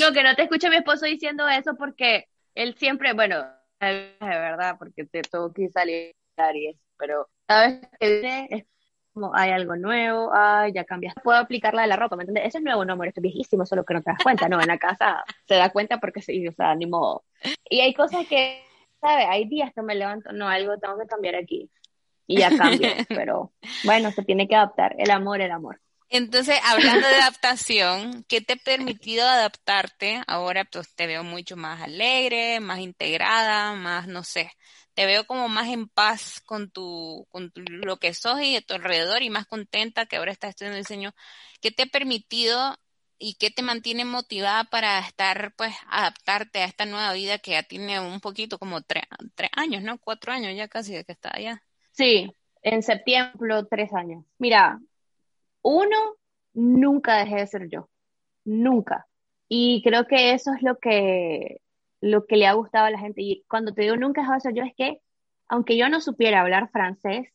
no, que no te escuche mi esposo diciendo eso porque él siempre, bueno, es verdad, porque te tengo que salir y eso, pero sabes que viene es como hay algo nuevo, ay, ya cambias, puedo aplicarla de la ropa, ¿me entiendes? Eso es nuevo, no, amor, esto es viejísimo, solo que no te das cuenta, no, en la casa se da cuenta porque sí, o sea, ni modo. Y hay cosas que, ¿sabes? Hay días que me levanto, no, algo tengo que cambiar aquí y ya cambia, pero bueno, se tiene que adaptar, el amor, el amor. Entonces, hablando de adaptación, ¿qué te ha permitido adaptarte? Ahora pues te veo mucho más alegre, más integrada, más, no sé, te veo como más en paz con tu, con lo que sos y de tu alrededor y más contenta que ahora estás estudiando diseño. ¿Qué te ha permitido y qué te mantiene motivada para estar, pues, adaptarte a esta nueva vida que ya tiene un poquito como tres, tres años, ¿no? Cuatro años ya casi de que está allá. Sí, en septiembre, tres años. Mira, uno, nunca dejé de ser yo, nunca. Y creo que eso es lo que, lo que le ha gustado a la gente. Y cuando te digo nunca dejé de ser yo, es que aunque yo no supiera hablar francés,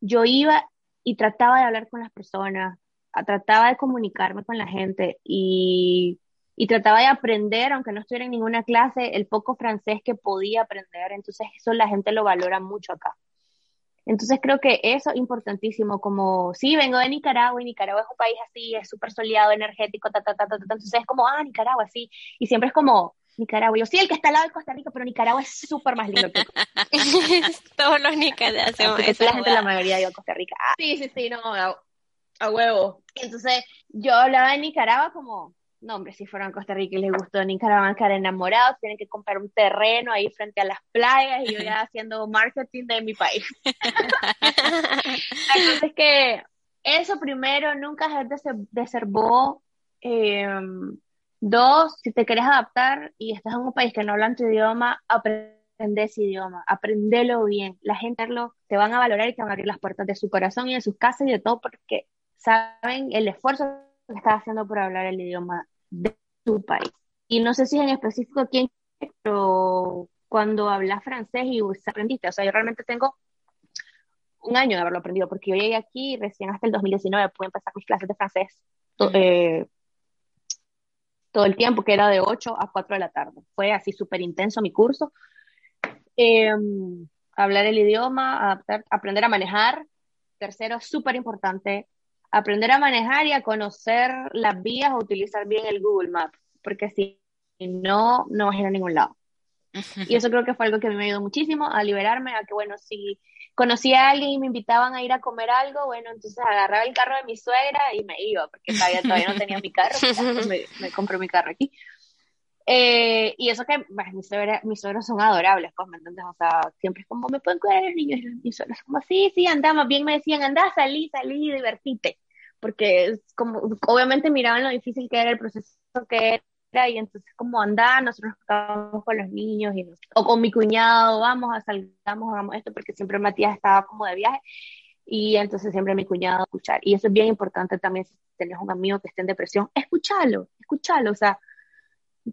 yo iba y trataba de hablar con las personas, trataba de comunicarme con la gente y, y trataba de aprender, aunque no estuviera en ninguna clase, el poco francés que podía aprender. Entonces eso la gente lo valora mucho acá. Entonces creo que eso es importantísimo, como, sí, vengo de Nicaragua y Nicaragua es un país así, es súper soleado, energético, ta, ta, ta, ta, ta, entonces es como, ah, Nicaragua, sí, y siempre es como, Nicaragua, yo sí, el que está al lado de Costa Rica, pero Nicaragua es súper más lindo que Todos los nicaragüenses la gente, la mayoría de Costa Rica. Ah, sí, sí, sí, no, a, a huevo. Entonces yo hablaba de Nicaragua como, no, hombre, si fueron a Costa Rica y les gustó Nicaragua, van a enamorados, tienen que comprar un terreno ahí frente a las playas y yo ya haciendo marketing de mi país. Entonces que eso primero, nunca es de ser, de ser vos. Em, dos, si te querés adaptar y estás en un país que no habla tu idioma, aprende ese idioma, aprendelo bien. La gente te van a valorar y te van a abrir las puertas de su corazón y de sus casas y de todo porque saben el esfuerzo que estás haciendo por hablar el idioma de tu país. Y no sé si en específico quién, pero cuando hablas francés y aprendiste, o sea, yo realmente tengo un año de haberlo aprendido, porque yo llegué aquí recién hasta el 2019 pude empezar mis clases de francés eh, todo el tiempo, que era de 8 a 4 de la tarde. Fue así súper intenso mi curso. Em, hablar el idioma, adaptar, aprender a manejar. Tercero, súper importante, aprender a manejar y a conocer las vías o utilizar bien el Google Maps, porque si no, no vas a ir a ningún lado. Y eso creo que fue algo que a mí me ayudó muchísimo a liberarme, a que, bueno, si conocía a alguien y me invitaban a ir a comer algo, bueno, entonces agarraba el carro de mi suegra y me iba, porque todavía, todavía no tenía mi carro, pues me, me compré mi carro aquí. Eh, y eso que, bueno, mis, mis suegros son adorables, pues, ¿me entiendes? O sea, siempre es como, ¿me pueden cuidar los niños? Y mis suegros como, sí, sí, andamos, bien me decían, anda, salí, salí, divertite porque es como, obviamente miraban lo difícil que era el proceso que era, y entonces como andar, nosotros estábamos con los niños, y o con mi cuñado, vamos a salgamos, hagamos esto, porque siempre Matías estaba como de viaje, Y entonces siempre mi cuñado escuchar. Y eso es bien importante también si tenés un amigo que esté en depresión, escúchalo, escúchalo. O sea,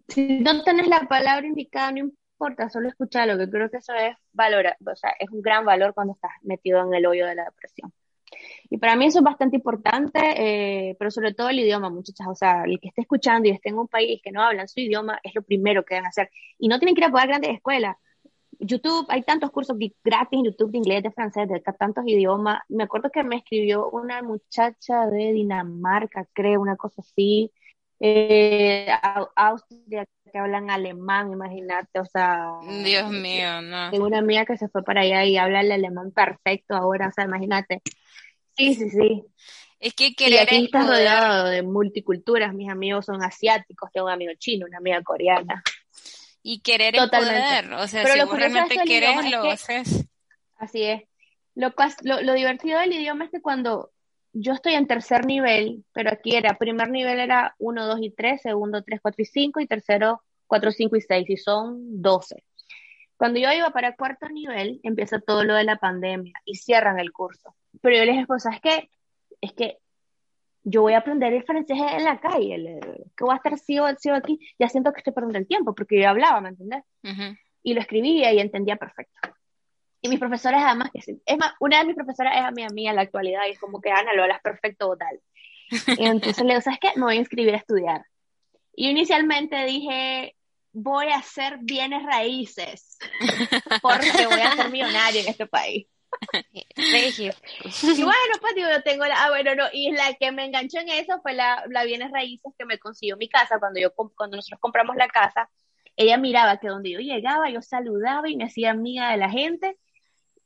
si no tenés la palabra indicada, no importa, solo escúchalo, que creo que eso es valor, o sea, es un gran valor cuando estás metido en el hoyo de la depresión. Y para mí eso es bastante importante, eh, pero sobre todo el idioma, muchachas. O sea, el que esté escuchando y esté en un país que no hablan su idioma es lo primero que deben hacer. Y no tienen que ir a pagar grandes escuelas. YouTube, hay tantos cursos gratis en YouTube de inglés, de francés, de tantos idiomas. Me acuerdo que me escribió una muchacha de Dinamarca, creo, una cosa así, eh, Austria, que hablan alemán, imagínate, o sea. Dios mío, no. Tengo una amiga que se fue para allá y habla el alemán perfecto ahora, o sea, imagínate. Sí, sí, sí. Es que querer y aquí estás rodeado de multiculturas, mis amigos son asiáticos, tengo un amigo chino, una amiga coreana. Y querer poder, o sea, si lo realmente querés, lo haces. Así es. Lo, lo, divertido del idioma es que cuando yo estoy en tercer nivel, pero aquí era, primer nivel era 1, 2 y 3, segundo 3, 4 y 5 y tercero 4, 5 y 6 y son 12. Cuando yo iba para cuarto nivel, empieza todo lo de la pandemia y cierran el curso. Pero yo les dije, pues, ¿sabes qué? Es que yo voy a aprender el francés en la calle, que voy a estar sigo, sigo aquí, ya siento que estoy perdiendo el tiempo, porque yo hablaba, ¿me entendés? Y lo escribía y entendía perfecto. Y mis profesores además, que es más, una de mis profesoras es a mi amiga en la actualidad y es como que Ana, lo hablas perfecto tal. Y entonces le digo, ¿sabes qué? Me voy a inscribir a estudiar. Y inicialmente dije, voy a hacer bienes raíces, porque voy a ser millonaria en este país. Y bueno, pues digo, yo tengo la, ah, bueno, no, y la que me enganchó en eso fue la, la bienes raíces que me consiguió mi casa, cuando yo, cuando nosotros compramos la casa, ella miraba que donde yo llegaba, yo saludaba y me hacía amiga de la gente,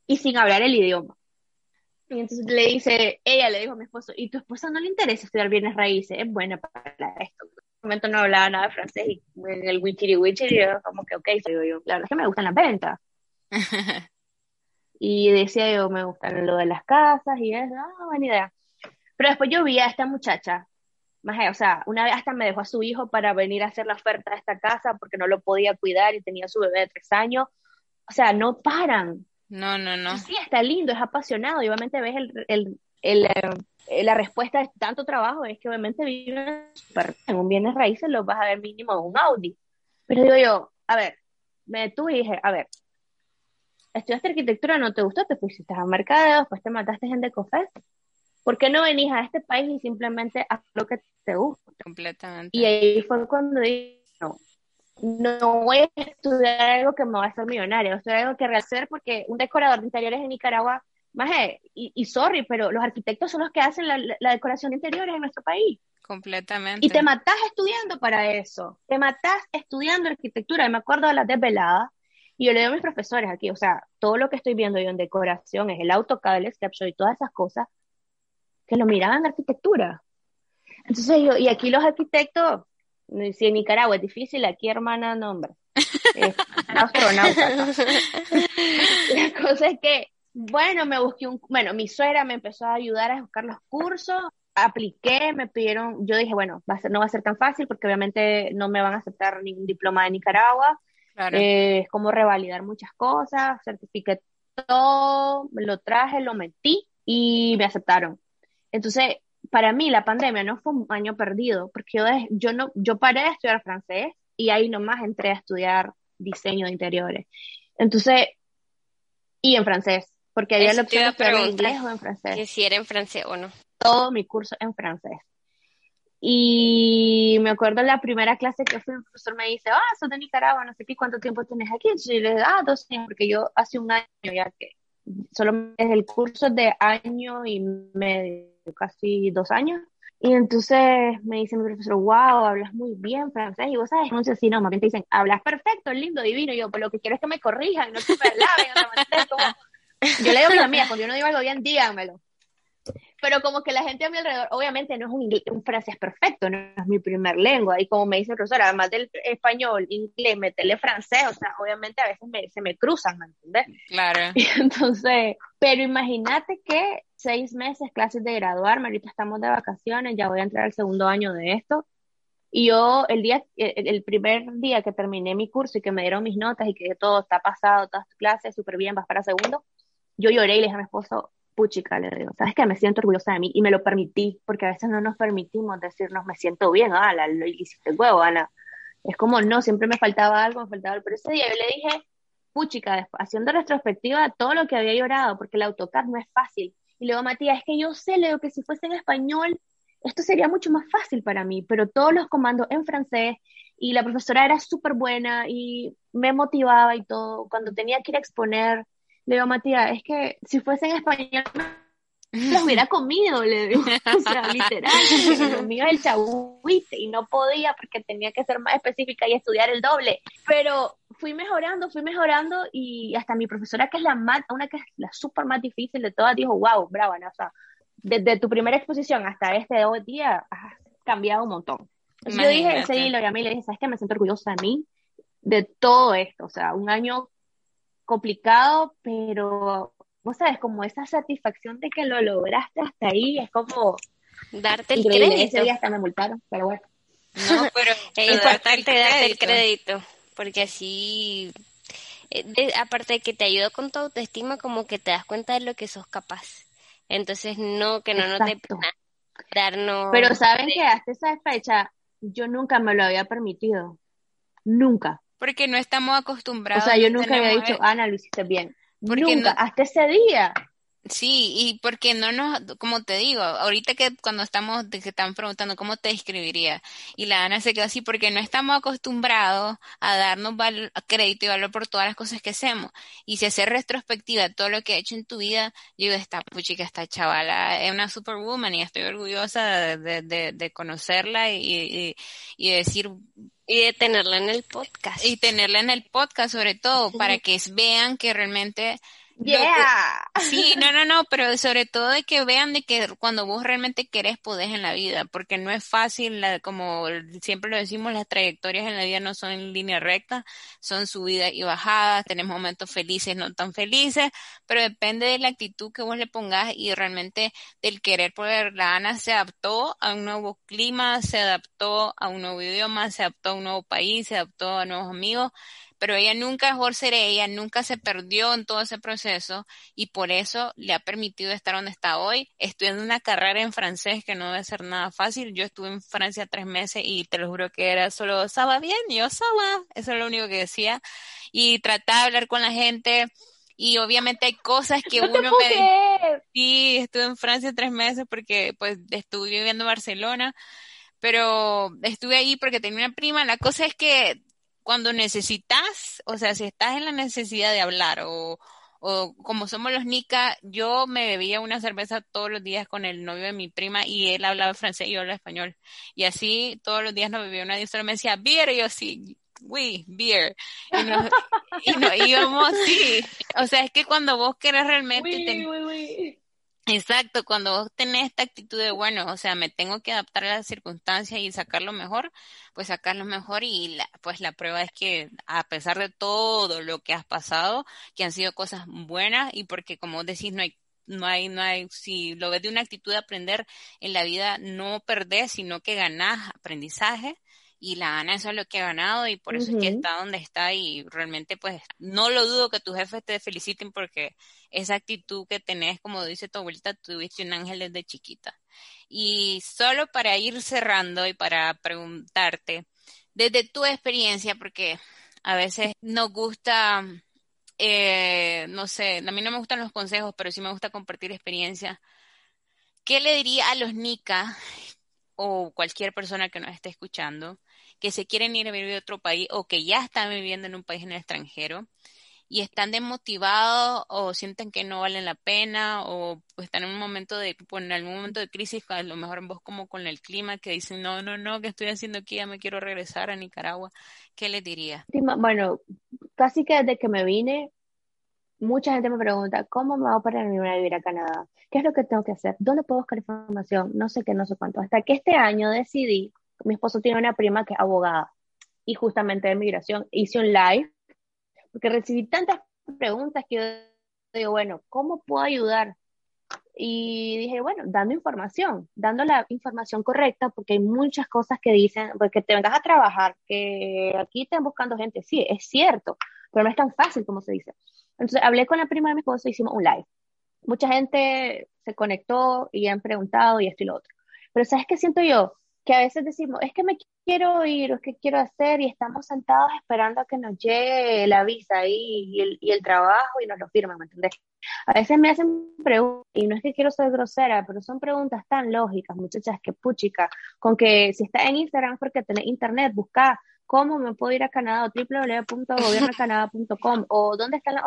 y sin hablar el idioma. Y entonces le dice, ella le dijo a mi esposo, ¿y tu esposa no le interesa estudiar bienes raíces? Es buena para esto. En ese momento no hablaba nada de francés y en el wichiri wichiri, yo como que, ok, digo yo, la verdad es que me gustan las ventas. Y decía yo, me gustan lo de las casas y eso, ah, buena idea. Pero después yo vi a esta muchacha, más, o sea, una vez hasta me dejó a su hijo para venir a hacer la oferta de esta casa porque no lo podía cuidar y tenía su bebé de tres años. O sea, no paran. No, no, no. sí, está lindo, es apasionado y obviamente ves el, el, el, eh, la respuesta de tanto trabajo es que obviamente viven en un bienes raíces, lo vas a ver mínimo un Audi. Pero digo yo, a ver, me detuve y dije, a ver, estudiaste arquitectura, no te gustó, te pusiste a mercado, después te mataste en Decofes. ¿Por qué no venís a este país y simplemente haz lo que te gusta? Completamente. Y ahí fue cuando dije, no, no voy a estudiar algo que me va a hacer millonario, estudiar algo que rehacer porque un decorador de interiores en Nicaragua, más y, y, sorry, pero los arquitectos son los que hacen la, la decoración de interiores en nuestro país. Completamente. Y te matás estudiando para eso. Te matás estudiando arquitectura. Y me acuerdo de las desveladas y yo le digo a mis profesores aquí, o sea, todo lo que estoy viendo yo en decoración es el AutoCAD, el SketchUp y todas esas cosas, que lo miraban en arquitectura. Entonces yo, y aquí los arquitectos, si en Nicaragua es difícil, aquí hermana, no hombre, es astronauta. La cosa es que, bueno, me busqué un, bueno, mi suegra me empezó a ayudar a buscar los cursos, apliqué, me pidieron, yo dije, bueno, va a ser, no va a ser tan fácil porque obviamente no me van a aceptar ningún diploma de Nicaragua, eh, es como revalidar muchas cosas, certifiqué todo, lo traje, lo metí y me aceptaron. Entonces, para mí la pandemia no fue un año perdido, porque yo, yo, no, yo paré de estudiar francés y ahí nomás entré a estudiar diseño de interiores. Entonces, y en francés, porque había la opción de estudiar en inglés o en francés. Que si era en francés o no. Todo mi curso en francés. Y me acuerdo la primera clase que fui, el profesor me dice, ah, sos de Nicaragua, no sé qué, ¿cuánto tiempo tenés aquí? Y le digo, ah, dos años, porque yo hace un año ya que, solo es el curso de año y medio, casi dos años. Y entonces me dice mi profesor, wow, hablas muy bien francés. Y vos sabes, no sé si no, más bien te dicen, hablas perfecto, lindo, divino. Y yo, pues lo que quiero es que me corrijan, no que me alaben. Yo le digo a mi amiga, cuando yo no digo algo bien, díganmelo pero como que la gente a mi alrededor, obviamente no es un, un francés perfecto, no es mi primer lengua, y como me dice el profesor, además del español, inglés, meterle francés, o sea, obviamente a veces se me cruzan, ¿me entiendes? Claro. Y entonces, pero imagínate que seis meses, clases de graduarme, ahorita estamos de vacaciones, ya voy a entrar al segundo año de esto, y yo el día, el, primer día que terminé mi curso y que me dieron mis notas y que todo está pasado, todas tus clases, súper bien, vas para segundo, yo lloré y le dije a mi esposo, puchica, le digo, ¿sabes qué? Me siento orgullosa de mí y me lo permití, porque a veces no nos permitimos decirnos, me siento bien, ah, lo hiciste huevo, Ana. Es como, no, siempre me faltaba algo, me faltaba algo, pero ese día yo le dije, puchica, haciendo retrospectiva todo lo que había llorado, porque el AutoCAD no es fácil. Y luego, Matías, es que yo sé, le digo, que si fuese en español, esto sería mucho más fácil para mí, pero todos los comandos en francés y la profesora era súper buena y me motivaba y todo. Cuando tenía que ir a exponer, le digo, Matías, es que si fuese en español lo hubiera comido, le digo, o sea, literal, lo mío es el y no podía porque tenía que ser más específica y estudiar el doble, pero fui mejorando, fui mejorando y hasta mi profesora que es la más, una que es la súper más difícil de todas, dijo, wow, brava, ¿no? o sea, desde tu primera exposición hasta este día has cambiado un montón. yo dije, ese lo llamé y le dije, ¿sabes qué? Me siento orgullosa de mí, de todo esto, o sea, un año complicado, pero vos sabes, como esa satisfacción de que lo lograste hasta ahí, es como... Darte el crédito. Ese día hasta me multaron, pero bueno. No, pero, es importante darte el crédito, porque así, eh, aparte de que te ayuda con tu autoestima, como que te das cuenta de lo que sos capaz. Entonces, no, que no nos dé pena darnos... Pero saben que hasta esa fecha yo nunca me lo había permitido. Nunca. Porque no estamos acostumbrados. O sea, yo nunca había dicho, Ana, lo hiciste bien. Nunca, hasta ese día. Sí, y porque no nos, como te digo, ahorita que cuando estamos, que están preguntando cómo te describiría, y la Ana se quedó así porque no estamos acostumbrados a darnos crédito y valor por todas las cosas que hacemos. Y si hacer retrospectiva de todo lo que ha hecho en tu vida, yo digo, esta puchica, esta chavala es una superwoman y estoy orgullosa de, de, de, conocerla y, y, decir, y de tenerla en el podcast. Y tenerla en el podcast sobre todo, para que vean que realmente Yeah. sí, no, no, no, pero sobre todo de que vean de que cuando vos realmente querés podés en la vida, porque no es fácil, la, como siempre lo decimos, las trayectorias en la vida no son en línea recta, son subidas y bajadas, tenemos momentos felices, no tan felices, pero depende de la actitud que vos le pongas y realmente del querer poder. La Ana se adaptó a un nuevo clima, se adaptó a un nuevo idioma, se adaptó a un nuevo país, se adaptó a nuevos amigos pero ella nunca dejó de ser ella, nunca se perdió en todo ese proceso y por eso le ha permitido estar donde está hoy, estudiando una carrera en francés que no debe ser nada fácil. Yo estuve en Francia tres meses y te lo juro que era solo, ¿saba bien? Yo, ¿saba? Eso es lo único que decía. Y trataba de hablar con la gente y obviamente hay cosas que uno me... Sí, estuve en Francia tres meses porque pues estuve viviendo en Barcelona pero estuve ahí porque tenía una prima. La cosa es que cuando necesitas, o sea, si estás en la necesidad de hablar o, o como somos los Nica, yo me bebía una cerveza todos los días con el novio de mi prima y él hablaba francés y yo hablaba español. Y así todos los días nos bebía una y solo me decía, beer, y yo sí, oui, beer. Y nos, y íbamos, sí. O sea, es que cuando vos querés realmente... Exacto, cuando vos tenés esta actitud de, bueno, o sea, me tengo que adaptar a las circunstancias y sacar lo mejor, pues sacar lo mejor y la, pues la prueba es que a pesar de todo lo que has pasado, que han sido cosas buenas y porque como decís, no hay no hay, no hay, si lo ves de una actitud de aprender en la vida, no perdés, sino que ganás aprendizaje y la Ana eso es lo que ha ganado y por eso es que está donde está y realmente pues no lo dudo que tus jefes te feliciten porque esa actitud que tenés, como dice tu abuelita, tuviste un ángel desde chiquita. Y solo para ir cerrando y para preguntarte, desde tu experiencia, porque a veces nos gusta, eh, no sé, a mí no me gustan los consejos, pero sí me gusta compartir experiencias. ¿Qué le diría a los Nika o cualquier persona que nos esté escuchando que se quieren ir a vivir a otro país o que ya están viviendo en un país en el extranjero y están desmotivados o sienten que no valen la pena o están en un momento de, en algún momento de crisis, a lo mejor vos como con el clima, que dicen, no, no, no, ¿qué estoy haciendo aquí? Ya me quiero regresar a Nicaragua. ¿Qué les diría? Bueno, casi que desde que me vine, mucha gente me pregunta, ¿cómo me voy para venir a vivir a Canadá? ¿Qué es lo que tengo que hacer? ¿Dónde puedo buscar información? No sé qué, no sé cuánto. Hasta que este año decidí, mi esposo tiene una prima que es abogada y justamente de migración, hice un live porque recibí tantas preguntas que yo digo, bueno, ¿cómo puedo ayudar? Y dije, bueno, dando información, dando la información correcta, porque hay muchas cosas que dicen, porque te vengas a trabajar, que aquí están buscando gente, sí, es cierto, pero no es tan fácil como se dice. Entonces hablé con la prima de mi esposo, hicimos un live. mucha gente se conectó y han preguntado y esto y lo otro. Pero ¿sabes qué siento yo? Que a veces decimos, es que me quiero ir o es que quiero hacer y estamos sentados esperando a que nos llegue la visa y, el, y el trabajo y nos lo firman, ¿me entendés? A veces me hacen preguntas, y no es que quiero ser grosera, pero son preguntas tan lógicas, muchachas, que puchica, con que si está en Instagram porque tenés internet, busca cómo me puedo ir a Canadá o www.gobiernocanadá.com o dónde están las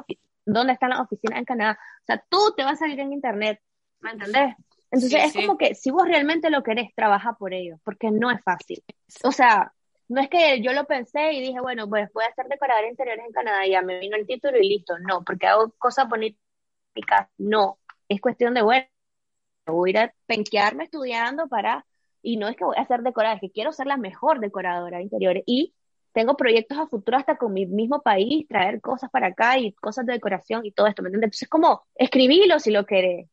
oficinas en Canadá. O sea, tú te vas a salir en internet, ¿me entendés? Entonces es como que si vos realmente lo querés, trabaja por ello, porque no es fácil. O sea, no es que yo lo pensé y dije, bueno, pues voy a ser decoradora interiores en Canadá y ya me vino el título y listo. No, porque hago cosas bonitas. No, es cuestión de, bueno, voy a ir a penquearme estudiando para, y no es que voy a ser decoradora, es que quiero ser la mejor decoradora de interiores y tengo proyectos a futuro hasta con mi mismo país, traer cosas para acá y cosas de decoración y todo esto, ¿me entiendes? Entonces es como, escribilo si lo querés,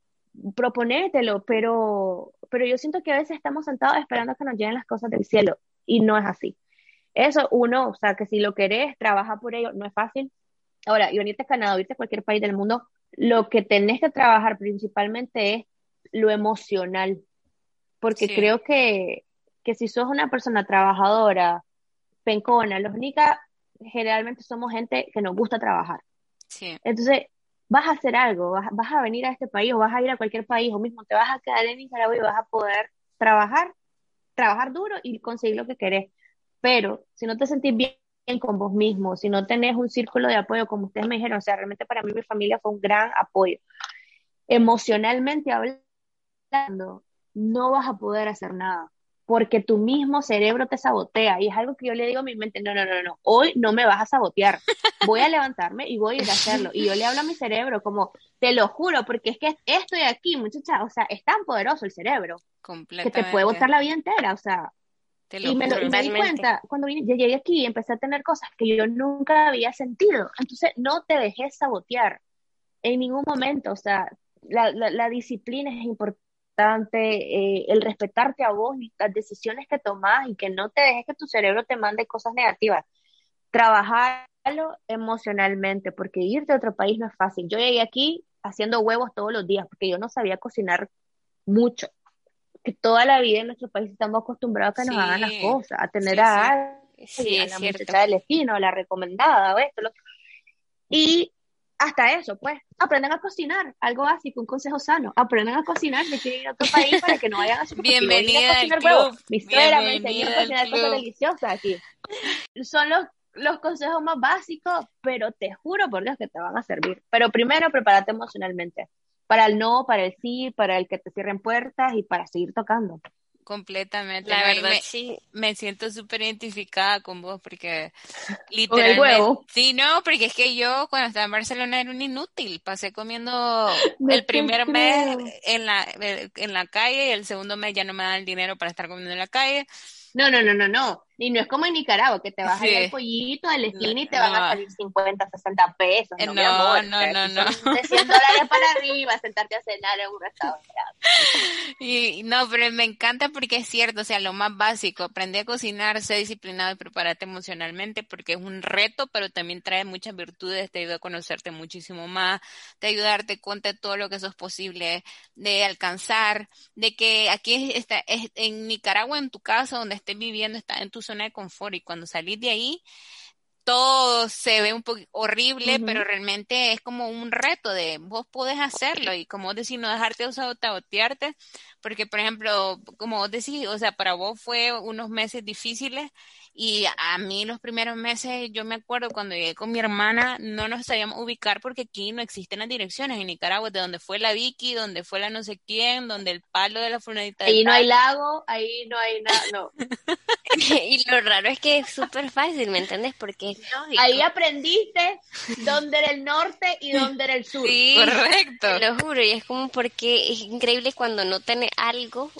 proponételo, pero, pero yo siento que a veces estamos sentados esperando que nos lleguen las cosas del cielo y no es así. Eso, uno, o sea, que si lo querés, trabaja por ello, no es fácil. Ahora, y venirte a Canadá, irte a cualquier país del mundo, lo que tenés que trabajar principalmente es lo emocional, porque creo que, que si sos una persona trabajadora, pencona, los nica generalmente somos gente que nos gusta trabajar. Sí. Entonces, vas a hacer algo, vas, a venir a este país o vas a ir a cualquier país o mismo te vas a quedar en Nicaragua y vas a poder trabajar, trabajar duro y conseguir lo que querés. Pero si no te sentís bien con vos mismo, si no tenés un círculo de apoyo, como ustedes me dijeron, o sea, realmente para mí mi familia fue un gran apoyo. Emocionalmente hablando, no vas a poder hacer nada porque tu mismo cerebro te sabotea. Y es algo que yo le digo a mi mente, no, no, no, no, hoy no me vas a sabotear. Voy a levantarme y voy a ir a hacerlo. Y yo le hablo a mi cerebro como, te lo juro, porque es que estoy aquí, muchacha, o sea, es tan poderoso el cerebro que te puede botar la vida entera, o sea. y, me, y me di cuenta, cuando vine, llegué aquí, empecé a tener cosas que yo nunca había sentido. Entonces, no te dejes sabotear en ningún momento, o sea, la, la, la disciplina es importante eh, el respetarte a vos y las decisiones que tomás y que no te dejes que tu cerebro te mande cosas negativas. Trabajarlo emocionalmente, porque irte a otro país no es fácil. Yo llegué aquí haciendo huevos todos los días, porque yo no sabía cocinar mucho. Que toda la vida en nuestro país estamos acostumbrados a que nos hagan las cosas, a tener a, sí, a la muchacha del destino, la recomendada, esto, lo... Y hasta eso, pues, aprendan a cocinar, algo básico, un consejo sano, aprendan a cocinar, de quieren ir a otro país para que no vayan a su Bienvenida al club. Mi suegra me enseñó a cocinar cosas deliciosas aquí. Son los, los consejos más básicos, pero te juro por Dios que te van a servir. Pero primero, prepárate emocionalmente, para el no, para el sí, para el que te cierren puertas y para seguir tocando. Completamente. La verdad, me, sí. Me siento súper identificada con vos porque literalmente. Sí, no, porque es que yo cuando estaba en Barcelona era un inútil. Pasé comiendo el primer mes en la, en la calle y el segundo mes ya no me dan el dinero para estar comiendo en la calle. No, no, no, no, no. Y no es como en Nicaragua, que te vas a ir al pollito, al esquina y te van a salir 50, 60 pesos. No, no, no, no, no. De 100 dólares para arriba, sentarte a cenar en un restaurante. Y no, pero me encanta porque es cierto, o sea, lo más básico, aprender a cocinar, ser disciplinado y prepararte emocionalmente porque es un reto, pero también trae muchas virtudes, te ayuda a conocerte muchísimo más, te ayuda a darte cuenta de todo lo que eso es posible de alcanzar, de que aquí está, es, en Nicaragua, en tu casa, donde estés viviendo, está en tu zona de confort y cuando salís de ahí, todo se ve un poco horrible, pero realmente es como un reto de vos podés hacerlo y como decir, no dejarte autosabotearte, porque por ejemplo, como vos decís, o sea, para vos fue unos meses difíciles y a mí los primeros meses, yo me acuerdo cuando llegué con mi hermana, no nos sabíamos ubicar porque aquí no existen las direcciones en Nicaragua, de donde fue la Vicky, donde fue la no sé quién, donde el palo de la fulanita. Ahí no hay lago, ahí no hay nada, no. y lo raro es que es súper fácil, ¿me entiendes? Porque Ahí aprendiste dónde era el norte y dónde era el sur. Sí, correcto. Te lo juro, y es como porque es increíble cuando no tenés algo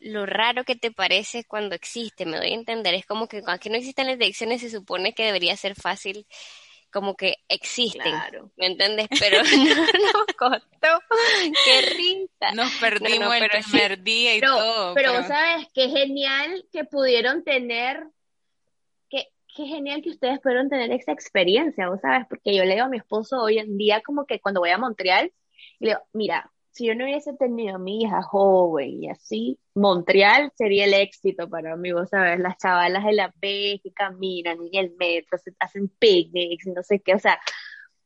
lo raro que te parece cuando existe, me doy a entender. Es como que aquí no existen las direcciones, se supone que debería ser fácil, como que existen, ¿me entiendes? Pero no nos costó, qué risa. Nos perdimos el primer día y todo. Pero, pero, sabes, qué genial que pudieron tener, qué, genial que ustedes pudieron tener esa experiencia, vos sabes, porque yo le digo a mi esposo hoy en día como que cuando voy a Montreal, Y le digo, mira, si yo no hubiese tenido a mi hija joven y así, Montreal sería el éxito para mí, vos sabes, las chavalas de la B que caminan en el metro, se hacen picnics, no sé qué, o sea,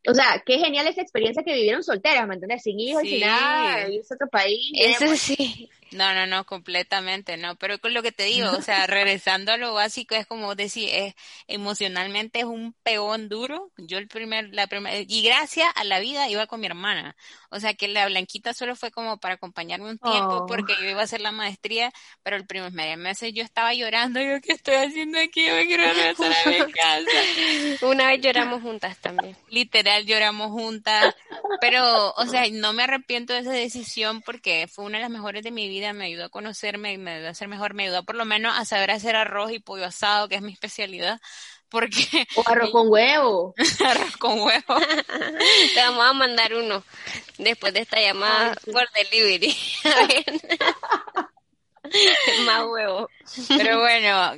o sea, qué genial esa experiencia que vivieron solteras, ¿me entiendes? Sin hijos, sin nada, irse a otro país. Eso sí. No, no, no, completamente, no. Pero con lo que te digo, o sea, regresando a lo básico, es como decir, es, emocionalmente es un peón duro. Yo el primer, la primera, y gracias a la vida iba con mi hermana. O sea, que la blanquita solo fue como para acompañarme un tiempo Oh. porque yo iba a hacer la maestría, pero el primer mes yo estaba llorando, yo, ¿qué estoy haciendo aquí? Yo me quiero regresar a mi casa. Una vez lloramos juntas también. Literal lloramos juntas, pero, o sea, no me arrepiento de esa decisión porque fue una de las mejores de mi vida, me ayudó a conocerme, me ayudó a ser mejor, me ayudó por lo menos a saber hacer arroz y pollo asado, que es mi especialidad, porque O arroz con huevo. arroz con huevo. Te vamos a mandar uno después de esta llamada Ay, sí. por delivery. Más huevo. Pero bueno,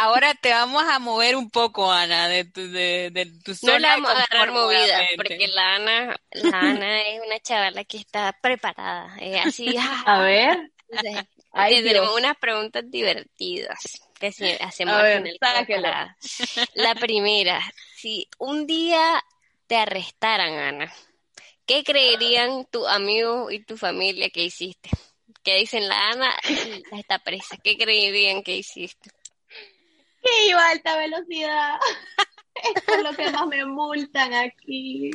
ahora te vamos a mover un poco, Ana, de tu, de, de tu No zona la vamos a agarrar movida, porque la Ana, la Ana es una chavala que está preparada. Es así, A ver. entonces, Ay, tenemos unas preguntas divertidas que si hacemos A aquí ver, en el. La primera, si un día te arrestaran, Ana, ¿qué creerían tu amigo y tu familia que hiciste? Que dicen la Ana está presa. ¿Qué creerían que hiciste? Que iba a alta velocidad. Esto es lo que más me multan aquí.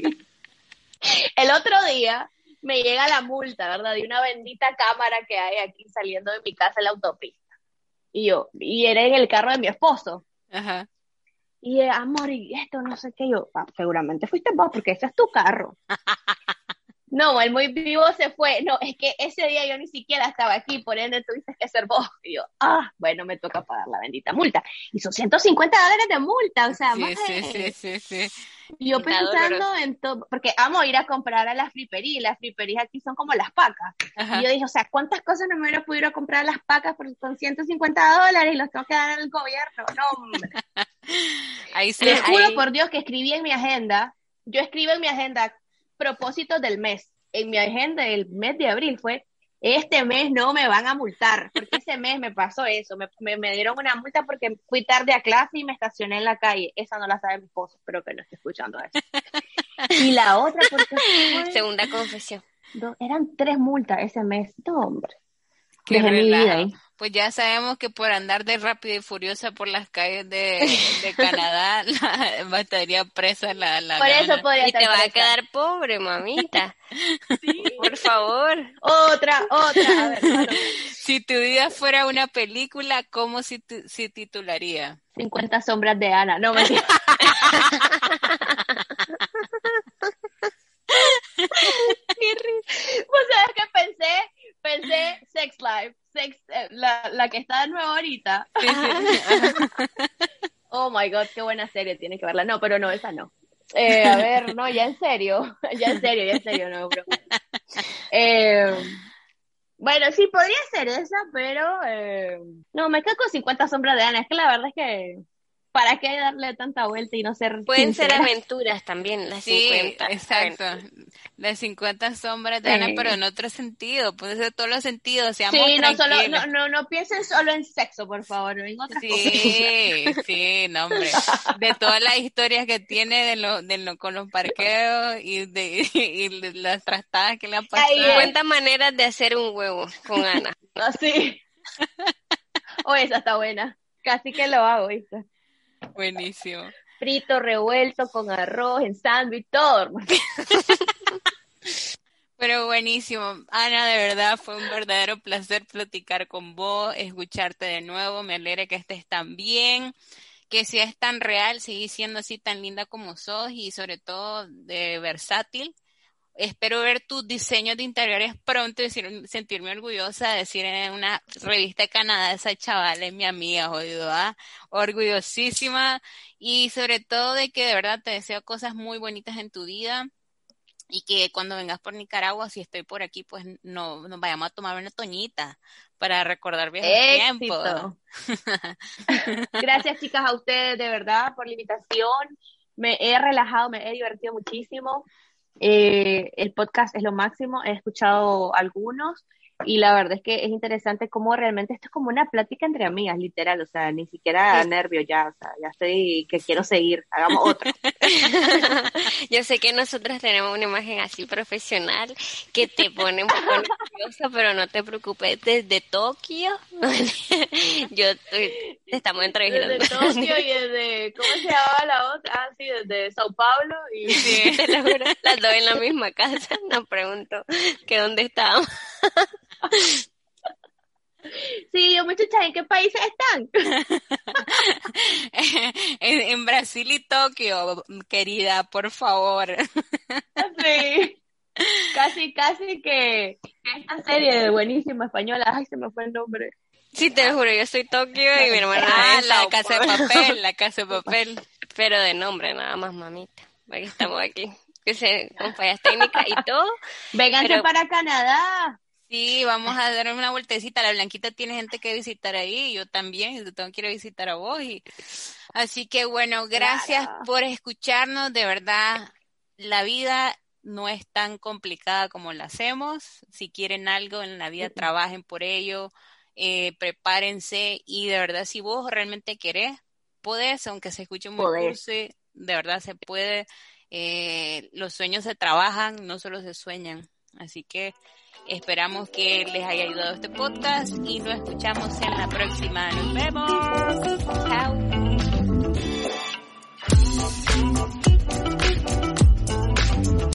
El otro día me llega la multa, ¿verdad? De una bendita cámara que hay aquí saliendo de mi casa en la autopista. Y yo, y era en el carro de mi esposo. Ajá. Y eh, amor, y esto no sé qué, yo, "Ah, seguramente fuiste vos, porque ese es tu carro. No, el muy vivo se fue. No, es que ese día yo ni siquiera estaba aquí, por ende tuviste que ser vos. Y yo, ah, bueno, me toca pagar la bendita multa. Y son 150 dólares de multa, o sea, Sí, más sí, sí, sí, sí. Yo Está pensando doloroso. en todo, porque amo ir a comprar a las friperías, las friperías aquí son como las pacas. Ajá. Y yo dije, o sea, ¿cuántas cosas no me hubiera podido comprar a las pacas por, con 150 dólares y los tengo que dar al gobierno? No, hombre. Ahí sí, Les juro ahí- por Dios que escribí en mi agenda, yo escribo en mi agenda propósitos del mes. En mi agenda del mes de abril fue, este mes no me van a multar, porque ese mes me pasó eso, me, me, me dieron una multa porque fui tarde a clase y me estacioné en la calle. Esa no la sabe mi esposo, espero que no esté escuchando eso. Y la otra, porque Segunda confesión. eran tres multas ese mes. No, hombre. Qué relajo. Pues ya sabemos que por andar de rápido y furiosa por las calles de, de Canadá, la, estaría presa la, la Por eso podría Y te estar vas a quedar pobre, mamita. Por favor. Otra, otra. A ver. Si tu vida fuera una película, ¿cómo se, ti- se titularía? 50 sombras de Ana. No, mentira. Vos sabés que pensé, pensé Sex Life, sex, eh, la, la que está de nuevo ahorita. Sí, sí. Oh my god, qué buena serie, tiene que verla. No, pero no, esa no. Eh, a ver, no, ya en serio, ya en serio, ya en serio, no, bro. Eh, bueno, sí, podría ser esa, pero no, me quedo con 50 sombras de Ana. Es que la verdad es que, ¿para qué darle tanta vuelta y no ser Pueden ser aventuras también, las Sí, 50. exacto. aventuras. Las 50 sombras de Ana, pero en otro sentido, puede ser todos los sentidos, seamos Sí, no, solo, no, no, no piensen solo en sexo, por favor, en otras cosas. Sí, sí, no, hombre. De todas las historias que tiene de lo, de lo, con los parqueos y de, y de las trastadas que le han pasado. Ahí es. 50 maneras de hacer un huevo con Ana. Así. Oh, esa está buena. Casi que lo hago, ¿viste? Buenísimo. Frito, revuelto, con arroz, en sándwich, todo, hermano. Pero buenísimo. Ana, de verdad fue un verdadero placer platicar con vos, escucharte de nuevo. Me alegra que estés tan bien, que seas tan real, seguís siendo así tan linda como sos y sobre todo de versátil. Espero ver tus diseños de interiores pronto y sentirme orgullosa de decir en una revista de Canadá, esa chavala es mi amiga, jodido, ¿ah? Orgullosísima y sobre todo de que de verdad te deseo cosas muy bonitas en tu vida y que cuando vengas por Nicaragua, si estoy por aquí, pues no, nos vayamos a tomar una toñita para recordar viejos tiempos. Éxito. Gracias, chicas, a ustedes, de verdad, por la invitación. Me he relajado, me he divertido muchísimo. Eh, el podcast es lo máximo, he escuchado algunos y la verdad es que es interesante cómo realmente esto es como una plática entre amigas, literal, o sea, ni siquiera nervio ya, o sea, ya estoy que quiero seguir, hagamos otro. Yo sé que nosotros tenemos una imagen así profesional que te pone un poco nerviosa, pero no te preocupes, desde Tokio, yo estoy, te estamos entrevistando. Desde Tokio y desde, ¿cómo se llamaba la otra? Ah, sí, desde Sao Paulo y... Sí, te lo juro, las dos en la misma casa, nos pregunto que dónde estábamos. Sí, yo muchachas, ¿en qué países están? en, Brasil y Tokio, querida, por favor. Sí. Casi, casi que esta serie de buenísima española, ay, se me fue el nombre. Sí, te juro, yo soy Tokio y mi hermana ah, la casa de papel, la casa de papel. Pero de nombre nada más, mamita. Aquí estamos aquí. Que se, con fallas técnicas y todo. Vénganse para Canadá. Sí, vamos a dar una vueltecita. La Blanquita tiene gente que visitar ahí, yo también, yo tengo que ir a visitar a vos. Y... Así que bueno, gracias por escucharnos. De verdad, la vida no es tan complicada como la hacemos. Si quieren algo en la vida, trabajen por ello, eh, prepárense y de verdad, si vos realmente querés, podés, aunque se escuche muy dulce, de verdad se puede. Eh, los sueños se trabajan, no solo se sueñan. Así que Esperamos que les haya ayudado este podcast y nos escuchamos en la próxima. Nos vemos. Chao.